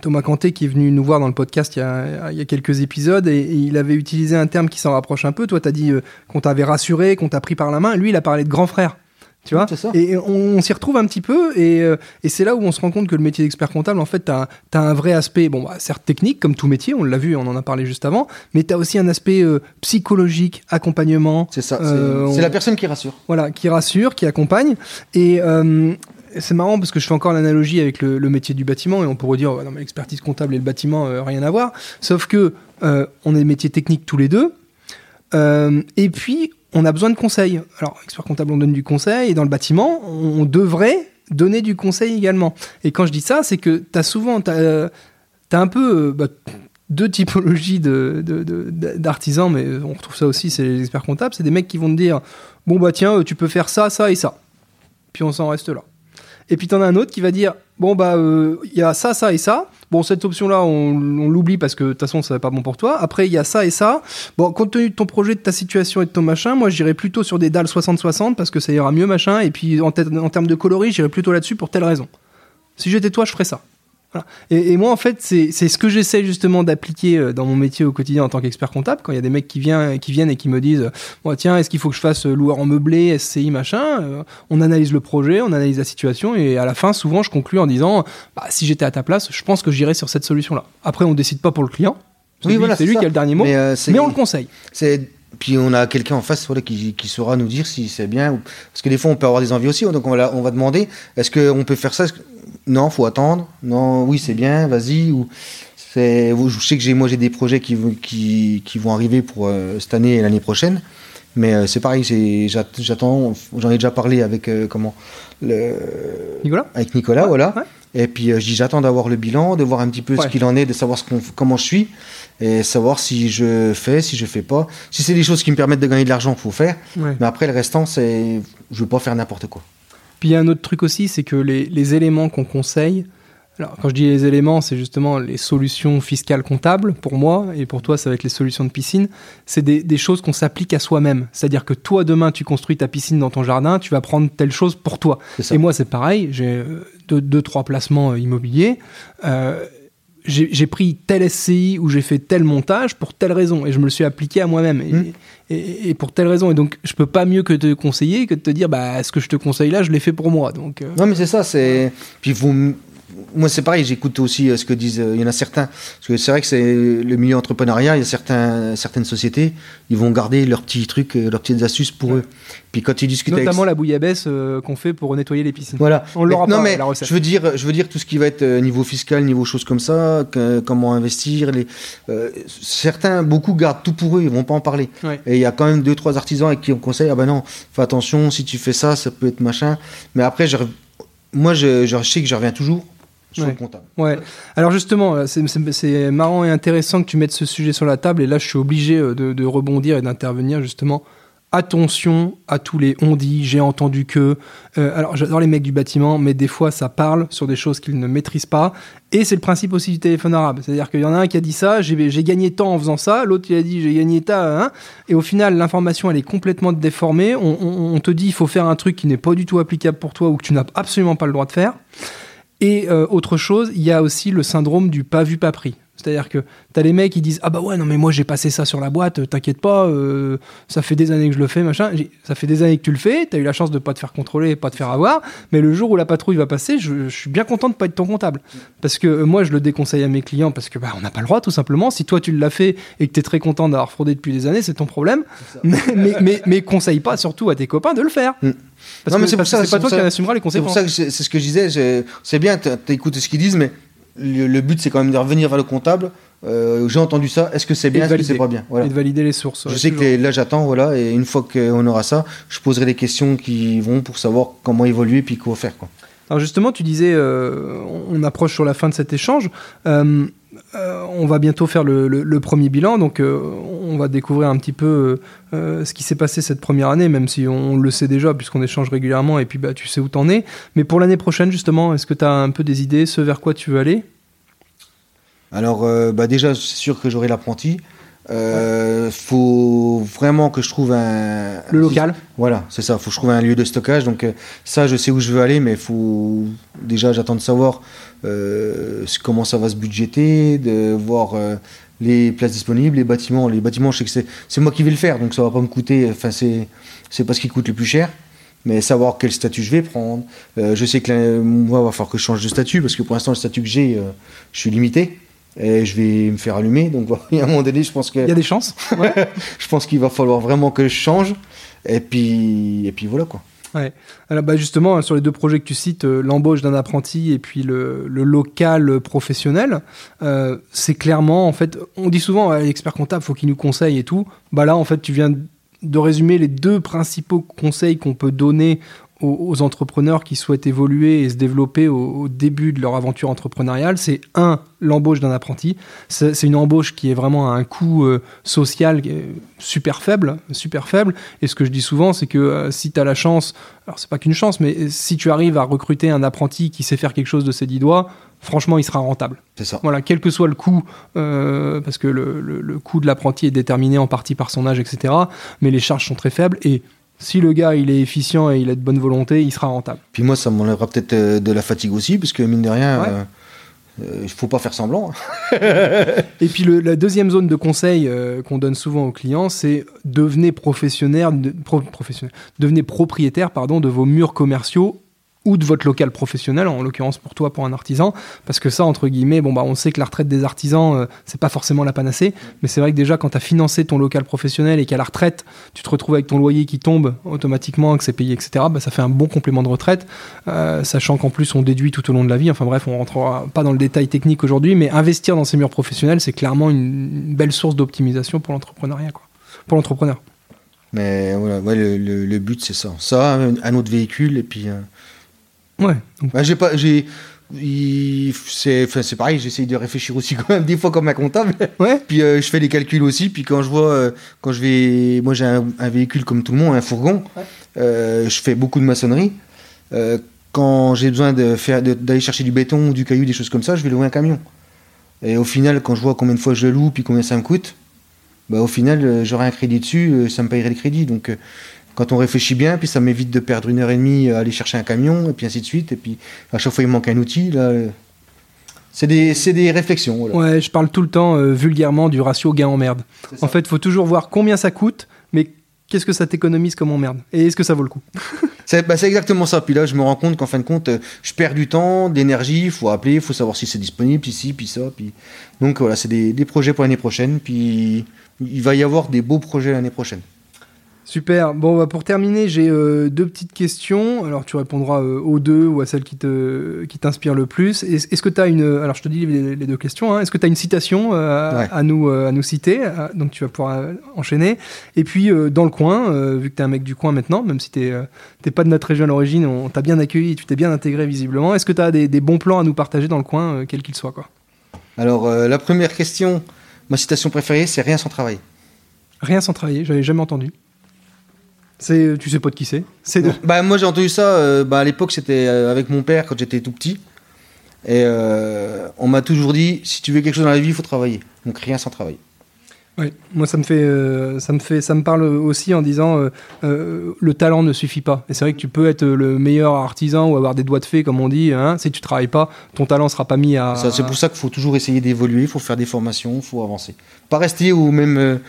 Thomas Canté qui est venu nous voir dans le podcast il y a, il y a quelques épisodes. Et, et il avait utilisé un terme qui s'en rapproche un peu. Toi, tu as dit qu'on t'avait rassuré, qu'on t'a pris par la main. Lui, il a parlé de grand frère. Tu vois ça. Et on, on s'y retrouve un petit peu. Et, euh, et c'est là où on se rend compte que le métier d'expert comptable, en fait, tu as, un vrai aspect, bon, bah, certes technique, comme tout métier, on l'a vu, on en a parlé juste avant. Mais tu as aussi un aspect euh, psychologique, accompagnement. C'est ça. Euh, c'est la personne qui rassure. Voilà, qui rassure, qui accompagne. Et c'est marrant parce que je fais encore l'analogie avec le, le métier du bâtiment et on pourrait dire, non, mais l'expertise comptable et le bâtiment, euh, rien à voir. Sauf que euh, on est des métiers techniques tous les deux. Euh, et puis, on a besoin de conseils. Alors, expert comptable, on donne du conseil. Et dans le bâtiment, on devrait donner du conseil également. Et quand je dis ça, c'est que tu as souvent, tu as, un peu euh, bah, deux typologies d'artisans, mais on retrouve ça aussi, c'est les experts comptables. C'est des mecs qui vont te dire, bon, bah tiens, euh, tu peux faire ça, ça et ça. Puis on s'en reste là. Et puis t'en as un autre qui va dire, bon, bah, euh, il y a ça, ça et ça. Bon, cette option-là, on, on l'oublie parce que de toute façon, ça n'est pas bon pour toi. Après, il y a ça et ça. Bon, compte tenu de ton projet, de ta situation et de ton machin, moi, j'irai plutôt sur des dalles 60-60 parce que ça ira mieux, machin. Et puis, en, en termes de coloris, j'irai plutôt là-dessus pour telle raison. Si j'étais toi, je ferais ça. Voilà. Et, et moi, en fait, c'est ce que j'essaie justement d'appliquer euh, dans mon métier au quotidien en tant qu'expert comptable. Quand il y a des mecs qui, viennent, qui viennent et qui me disent euh, Bon, Tiens, est-ce qu'il faut que je fasse euh, loueur en meublé, SCI, machin Euh, On analyse le projet, on analyse la situation, et à la fin, souvent, je conclue en disant bah, Si j'étais à ta place, je pense que j'irais sur cette solution-là. Après, on décide pas pour le client. C'est Oui, lui, voilà, lui qui a le dernier mot. Mais, euh, on le conseille. c'est puis on a quelqu'un en face voilà, qui, qui saura nous dire si c'est bien. ou- Parce que des fois, on peut avoir des envies aussi. Donc, on va, on va demander est-ce qu'on peut faire ça que- Non, faut attendre. Non, oui, c'est bien, vas-y. Ou c'est- je sais que j'ai, moi, j'ai des projets qui, vont- qui, qui vont arriver pour euh, cette année et l'année prochaine. Mais euh, c'est pareil, c'est- j'attends. J'en ai déjà parlé avec, euh, comment, le, Nicolas? avec Nicolas, voilà. ouais. Et puis je dis j'attends d'avoir le bilan, de voir un petit peu Ouais. ce qu'il en est, de savoir ce qu'on- comment je suis et savoir si je fais, si je fais pas. Si c'est des choses qui me permettent de gagner de l'argent, faut faire. Ouais. Mais après le restant, c'est je veux pas faire n'importe quoi. Puis il y a un autre truc aussi, c'est que les, les éléments qu'on conseille, alors quand je dis les éléments, c'est justement les solutions fiscales comptables pour moi, et pour toi, ça va être les solutions de piscine, c'est des, des choses qu'on s'applique à soi-même. C'est-à-dire que toi, demain, tu construis ta piscine dans ton jardin, tu vas prendre telle chose pour toi. Et moi, c'est pareil, j'ai euh, deux, deux, trois placements euh, immobiliers. Euh, j'ai pris tel SCI où j'ai fait tel montage pour telle raison et je me le suis appliqué à moi-même et, Mm. et- et pour telle raison et donc je peux pas mieux que te conseiller que de te dire bah ce que je te conseille là je l'ai fait pour moi donc euh, Non, mais c'est ça, c'est. Puis vous. Moi, c'est pareil, j'écoute aussi euh, ce que disent. euh, Il y en a certains. Parce que c'est vrai que c'est le milieu entrepreneuriat, il y a certains, certaines sociétés, ils vont garder leurs petits trucs, euh, leurs petites astuces pour eux. Puis quand ils discutent notamment avec. la bouillabaisse euh, qu'on fait pour nettoyer les piscines. Voilà. On l'aura pas, mais la recette. je veux dire, je veux dire tout ce qui va être niveau fiscal, niveau choses comme ça, que- comment investir. Les, euh, certains, beaucoup gardent tout pour eux, ils vont pas en parler. Ouais. Et il y a quand même deux, trois artisans avec qui on conseille, ah ben non, fais attention, si tu fais ça, ça peut être machin. Mais après, je, moi, je, je sais que je reviens toujours sur Ouais. le comptable. Ouais. Alors justement, euh, c'est- marrant et intéressant que tu mettes ce sujet sur la table et là je suis obligé euh, de, de rebondir et d'intervenir justement. Attention à tous les on dit, j'ai entendu que. Euh, alors j'adore les mecs du bâtiment, mais des fois ça parle sur des choses qu'ils ne maîtrisent pas. Et c'est le principe aussi du téléphone arabe. C'est-à-dire qu'il y en a un qui a dit ça, j'ai j'ai gagné tant en faisant ça, l'autre il a dit j'ai gagné tant, hein. et au final l'information elle est complètement déformée. On, on- on te dit il faut faire un truc qui n'est pas du tout applicable pour toi ou que tu n'as absolument pas le droit de faire. Et euh, autre chose, il y a aussi le syndrome du pas vu, pas pris. C'est-à-dire que t'as les mecs qui disent Ah bah ouais, non, mais moi j'ai passé ça sur la boîte, euh, t'inquiète pas, euh, ça fait des années que je le fais, machin. Ça fait des années que tu le fais, t'as eu la chance de pas te faire contrôler, pas te faire avoir, mais le jour où la patrouille va passer, je, je suis bien content de pas être ton comptable. Parce que euh, moi je le déconseille à mes clients parce que bah, on n'a pas le droit tout simplement. Si toi tu l'as fait et que t'es très content d'avoir fraudé depuis des années, c'est ton problème. Mais, mais, mais, mais conseille pas surtout à tes copains de le faire. Mm. Parce Non, mais c'est ça- c'est pas c'est toi qui ça- en assumera les C'est conséquences. pour ça que c'est c'est ce que je disais. C'est bien, t'écoutes ce qu'ils disent, mais le, le but c'est quand même de revenir vers le comptable. Euh, J'ai entendu ça. Est-ce que c'est bien, est-ce que c'est pas bien? Voilà. Et de valider les sources. Je sais que les- là j'attends, voilà, et une fois qu'on aura ça, je poserai des questions qui vont pour savoir comment évoluer puis quoi faire. Quoi. Alors justement, tu disais, euh, on approche sur la fin de cet échange. Euh, euh, on va bientôt faire le, premier bilan, donc euh, on va découvrir un petit peu euh, ce qui s'est passé cette première année, même si on le sait déjà puisqu'on échange régulièrement et puis bah, tu sais où t'en es. Mais pour l'année prochaine, justement, est-ce que tu as un peu des idées, ce vers quoi tu veux aller? Alors bah déjà c'est sûr que j'aurai l'apprenti. Euh, faut vraiment que je trouve un Le local Voilà, c'est ça. Faut que je trouve un lieu de stockage. Donc euh, ça, je sais où je veux aller, mais faut déjà j'attends de savoir euh, comment ça va se budgéter, de voir les places disponibles, les bâtiments. Les bâtiments, je sais que c'est c'est moi qui vais le faire, donc ça va pas me coûter. Enfin, c'est c'est pas ce qui coûte le plus cher. Mais savoir quel statut je vais prendre. Je sais que là, moi, il va falloir que je change de statut parce que pour l'instant, le statut que j'ai, je suis limité et je vais me faire allumer. Donc, voilà, à un moment donné, je pense que Il y a des chances Ouais. je pense qu'il va falloir vraiment que je change. Et puis, et puis voilà quoi. Ouais. Alors bah justement, sur les deux projets que tu cites, euh, l'embauche d'un apprenti et puis le, le local professionnel, euh, c'est clairement, en fait, on dit souvent, ouais, l'expert comptable, faut qu'il nous conseille et tout. Bah là, en fait, tu viens de résumer les deux principaux conseils qu'on peut donner aux, aux entrepreneurs qui souhaitent évoluer et se développer au, au début de leur aventure entrepreneuriale. C'est un, l'embauche d'un apprenti. C'est une embauche qui est vraiment à un coût euh, social qui est super faible, super faible. Et ce que je dis souvent, c'est que euh, si tu as la chance, alors c'est pas qu'une chance, mais si tu arrives à recruter un apprenti qui sait faire quelque chose de ses dix doigts, franchement, il sera rentable. C'est ça. Voilà, quel que soit le coût, euh, parce que le, le- le coût de l'apprenti est déterminé en partie par son âge, etc. Mais les charges sont très faibles et si le gars il est efficient et il a de bonne volonté, il sera rentable. Puis moi, ça m'enlèvera peut-être euh, de la fatigue aussi, parce que mine de rien, Ouais. euh, euh, il faut pas faire semblant. Et puis le- la deuxième zone de conseil euh, qu'on donne souvent aux clients, c'est devenez professionnel, de- pro- professionnel, devenez propriétaire pardon de vos murs commerciaux ou de votre local professionnel, en l'occurrence pour toi, pour un artisan, parce que ça, entre guillemets, bon bah on sait que la retraite des artisans, euh, c'est pas forcément la panacée, mais c'est vrai que déjà quand tu as financé ton local professionnel et qu'à la retraite, tu te retrouves avec ton loyer qui tombe automatiquement, que c'est payé, etc., bah, ça fait un bon complément de retraite, euh, sachant qu'en plus on déduit tout au long de la vie, enfin bref, on rentrera pas dans le détail technique aujourd'hui, mais investir dans ces murs professionnels, c'est clairement une, belle source d'optimisation pour l'entrepreneuriat, quoi. Pour l'entrepreneur. Mais voilà, ouais, le, but, c'est ça. Ça, un autre véhicule, et puis. euh, Ouais. Donc, bah, j'ai pas, j'ai, c'est enfin, c'est pareil, j'essaye de réfléchir aussi quand même des fois comme un comptable. Ouais. Puis euh, je fais les calculs aussi. Puis quand je vois, euh, quand je vais, moi j'ai un, un véhicule comme tout le monde, un fourgon. Euh, je fais beaucoup de maçonnerie. Quand j'ai besoin de faire, d'aller chercher du béton ou du caillou, des choses comme ça, je vais louer un camion. Et au final, quand je vois combien de fois je le loue, puis combien ça me coûte, bah au final, j'aurai un crédit dessus, ça me payerait le crédit. Donc quand on réfléchit bien, puis ça m'évite de perdre une heure et demie à aller chercher un camion, et puis ainsi de suite. Et puis à chaque fois, il manque un outil. Là, euh, c'est des, c'est des réflexions. voilà. Ouais, je parle tout le temps euh, vulgairement du ratio gain en merde. En fait, il faut toujours voir combien ça coûte, mais qu'est-ce que ça t'économise comme emmerde? Et est-ce que ça vaut le coup? C'est bah, c'est exactement ça. Puis là, je me rends compte qu'en fin de compte, euh, je perds du temps, d'énergie. Il faut appeler, il faut savoir si c'est disponible, puis ci, puis ça. Puis... Donc voilà, c'est des, des projets pour l'année prochaine. Puis il va y avoir des beaux projets l'année prochaine. Super. Bon, bah, pour terminer, j'ai euh, deux petites questions. Alors, tu répondras euh, aux deux ou à celle qui te qui t'inspire le plus. Est- Est-ce que tu as une alors je te dis les, les deux questions. hein. Est-ce que tu as une citation euh, Ouais. à nous euh, à nous citer Euh, Donc tu vas pouvoir euh, enchaîner. Et puis euh, dans le coin, euh, vu que tu es un mec du coin maintenant, même si tu n'es pas de notre région à l'origine, on t'a bien accueilli, tu t'es bien intégré visiblement. Est-ce que tu as des, des bons plans à nous partager dans le coin, euh, quels qu'ils soient quoi? Alors, euh, la première question, ma citation préférée, c'est Rien sans travail. Rien sans travailler, j'avais jamais entendu. C'est tu sais pas de qui c'est? C'est de Bah, moi, j'ai entendu ça. euh, bah, à l'époque, c'était euh, avec mon père quand j'étais tout petit. Et euh, on m'a toujours dit si tu veux quelque chose dans la vie, il faut travailler. Donc, rien sans travail. Oui, moi ça me fait, euh, ça me fait, ça me parle aussi en disant euh, euh, le talent ne suffit pas. Et c'est vrai que tu peux être le meilleur artisan ou avoir des doigts de fée comme on dit. Hein, si tu travailles pas, ton talent sera pas mis à. Ça, c'est pour ça qu'il faut toujours essayer d'évoluer, il faut faire des formations, il faut avancer. Pas rester au même,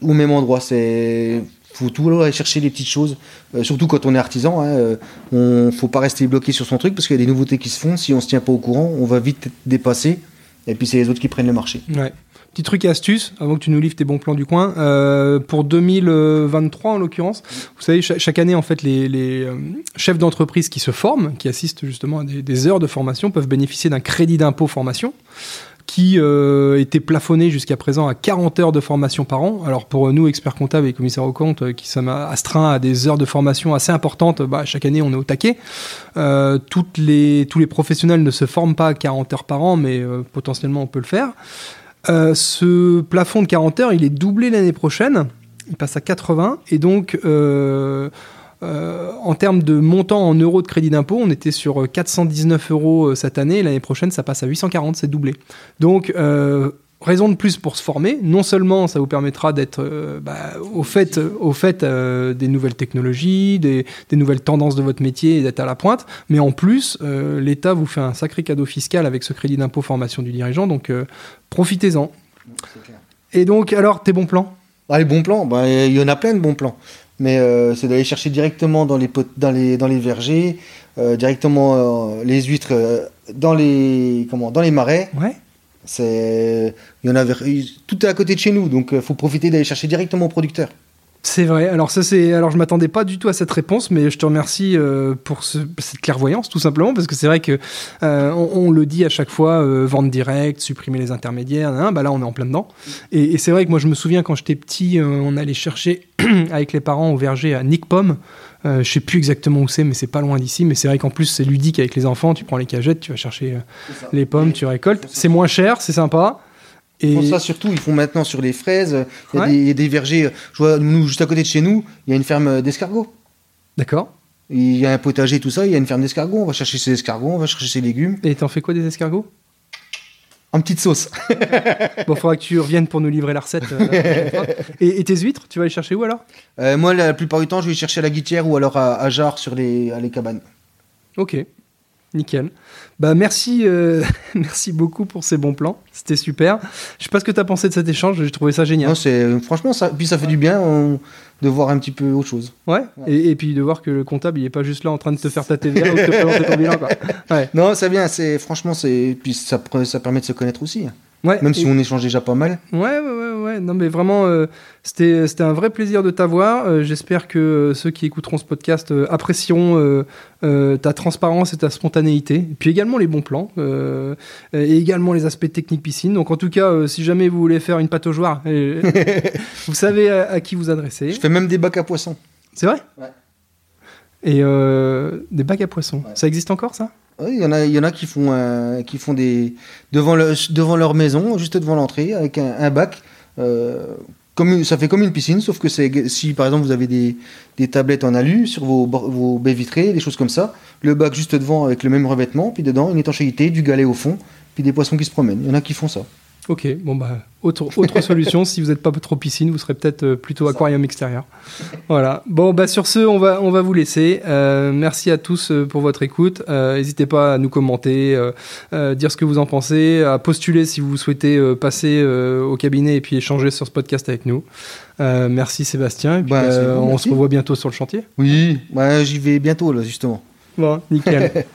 au même endroit. C'est faut toujours aller chercher les petites choses, Euh, surtout quand on est artisan. Hein, euh, on faut pas rester bloqué sur son truc parce qu'il y a des nouveautés qui se font. Si on se tient pas au courant, on va vite être dépassé. Et puis c'est les autres qui prennent le marché. Ouais. Petit truc et astuce, avant que tu nous livres tes bons plans du coin, euh, pour 2023 en l'occurrence, vous savez, cha- chaque année, en fait, les, euh, chefs d'entreprise qui se forment, qui assistent justement à des, des heures de formation, peuvent bénéficier d'un crédit d'impôt formation qui euh, était plafonné jusqu'à présent à 40 heures de formation par an. Alors pour nous, experts comptables et commissaires aux comptes, euh, qui sommes astreints à des heures de formation assez importantes, bah, chaque année on est au taquet. Euh, tous les professionnels ne se forment pas à 40 heures par an, mais euh, potentiellement on peut le faire. Euh, ce plafond de 40 heures, il est doublé l'année prochaine. Il passe à 80. Et donc, euh, euh, en termes de montant en euros de crédit d'impôt, on était sur 419 euros euh, cette année. L'année prochaine, ça passe à 840, c'est doublé. Donc, euh, raison de plus pour se former. Non seulement ça vous permettra d'être euh, bah, au fait, au fait euh, des nouvelles technologies, des, des nouvelles tendances de votre métier et d'être à la pointe, mais en plus, euh, l'État vous fait un sacré cadeau fiscal avec ce crédit d'impôt formation du dirigeant. Donc, euh, profitez-en. Et donc, alors, tes bons plans? Ah, les bons plans, bah, il y en a plein de bons plans. Mais euh, c'est d'aller chercher directement dans les, pot- dans les, dans les vergers, euh, directement euh, les huîtres dans, les, comment, dans les marais. Ouais. C'est, il y en a, tout est à côté de chez nous, donc il faut profiter d'aller chercher directement au producteur. C'est vrai. Alors ça c'est. Alors je m'attendais pas du tout à cette réponse, mais je te remercie euh, pour ce- cette clairvoyance tout simplement parce que c'est vrai que euh, on, on le dit à chaque fois euh, vente directe, supprimer les intermédiaires. hein, bah là on est en plein dedans. Et, et c'est vrai que moi je me souviens quand j'étais petit, on allait chercher avec les parents au verger à Nick Pomme. Je sais plus exactement où c'est, mais c'est pas loin d'ici. Mais c'est vrai qu'en plus c'est ludique avec les enfants. Tu prends les cagettes, tu vas chercher les pommes, tu récoltes. C'est moins cher, c'est sympa. Ils Et font ça surtout, ils font maintenant sur les fraises. Il y a, Ouais. des, il y a des vergers. Je vois, nous, juste à côté de chez nous, il y a une ferme d'escargots. d'accord. Il y a un potager, tout ça, il y a une ferme d'escargots. On va chercher ses escargots, on va chercher ses légumes. Et t'en fais quoi des escargots? En petite sauce. Bon, faudra que tu reviennes pour nous livrer la recette. euh, la et, et tes huîtres, tu vas les chercher où alors? Euh, moi, la plupart du temps, je vais chercher à la guitière ou alors à, à Jarre sur les, à les cabanes. Ok, nickel. Bah merci, euh, merci beaucoup pour ces bons plans. C'était super. Je sais pas ce que tu as pensé de cet échange. J'ai trouvé ça génial. Non, c'est, franchement, ça, puis ça fait du bien on- de voir un petit peu autre chose. Ouais. Et, et puis de voir que le comptable, il est pas juste là en train de te faire ta TVA ou de te présenter ton bilan. Quoi. Ouais. Non, c'est bien, c'est, franchement, c'est, puis ça permet de se connaître aussi. Ouais. Même et- si on échange déjà pas mal. Ouais, ouais, ouais, ouais. Non, mais vraiment, euh, c'était, c'était un vrai plaisir de t'avoir. Euh, j'espère que euh, ceux qui écouteront ce podcast euh, apprécieront euh, euh, ta transparence et ta spontanéité. Et puis également les bons plans. euh, et également les aspects techniques piscine. Donc, en tout cas, euh, si jamais vous voulez faire une pataugeoire, euh, vous savez à, à qui vous adresser. Je fais même des bacs à poissons. C'est vrai? Ouais. Et euh, des bacs à poissons. Ça existe encore, ça? Il y en a, il y en a qui font, euh, qui font des devant, le- devant leur maison, juste devant l'entrée, avec un, bac. euh, comme ça fait comme une piscine, sauf que c'est si par exemple vous avez des, des tablettes en alu sur vos, vos baies vitrées, des choses comme ça, le bac juste devant avec le même revêtement, puis dedans une étanchéité, du galet au fond, puis des poissons qui se promènent. Il y en a qui font ça. Ok, bon bah, autre, autre solution, si vous n'êtes pas trop piscine, vous serez peut-être euh, plutôt aquarium extérieur. Voilà. Bon, bah sur ce, on va, on va vous laisser. Euh, merci à tous euh, pour votre écoute. Euh, N'hésitez pas à nous commenter, euh, dire ce que vous en pensez, à postuler si vous souhaitez passer au cabinet et puis échanger sur ce podcast avec nous. Merci Sébastien. Et puis, Bah, bah, bon, on merci. se revoit bientôt sur le chantier. Oui, ouais, j'y vais bientôt là justement. Bon, nickel.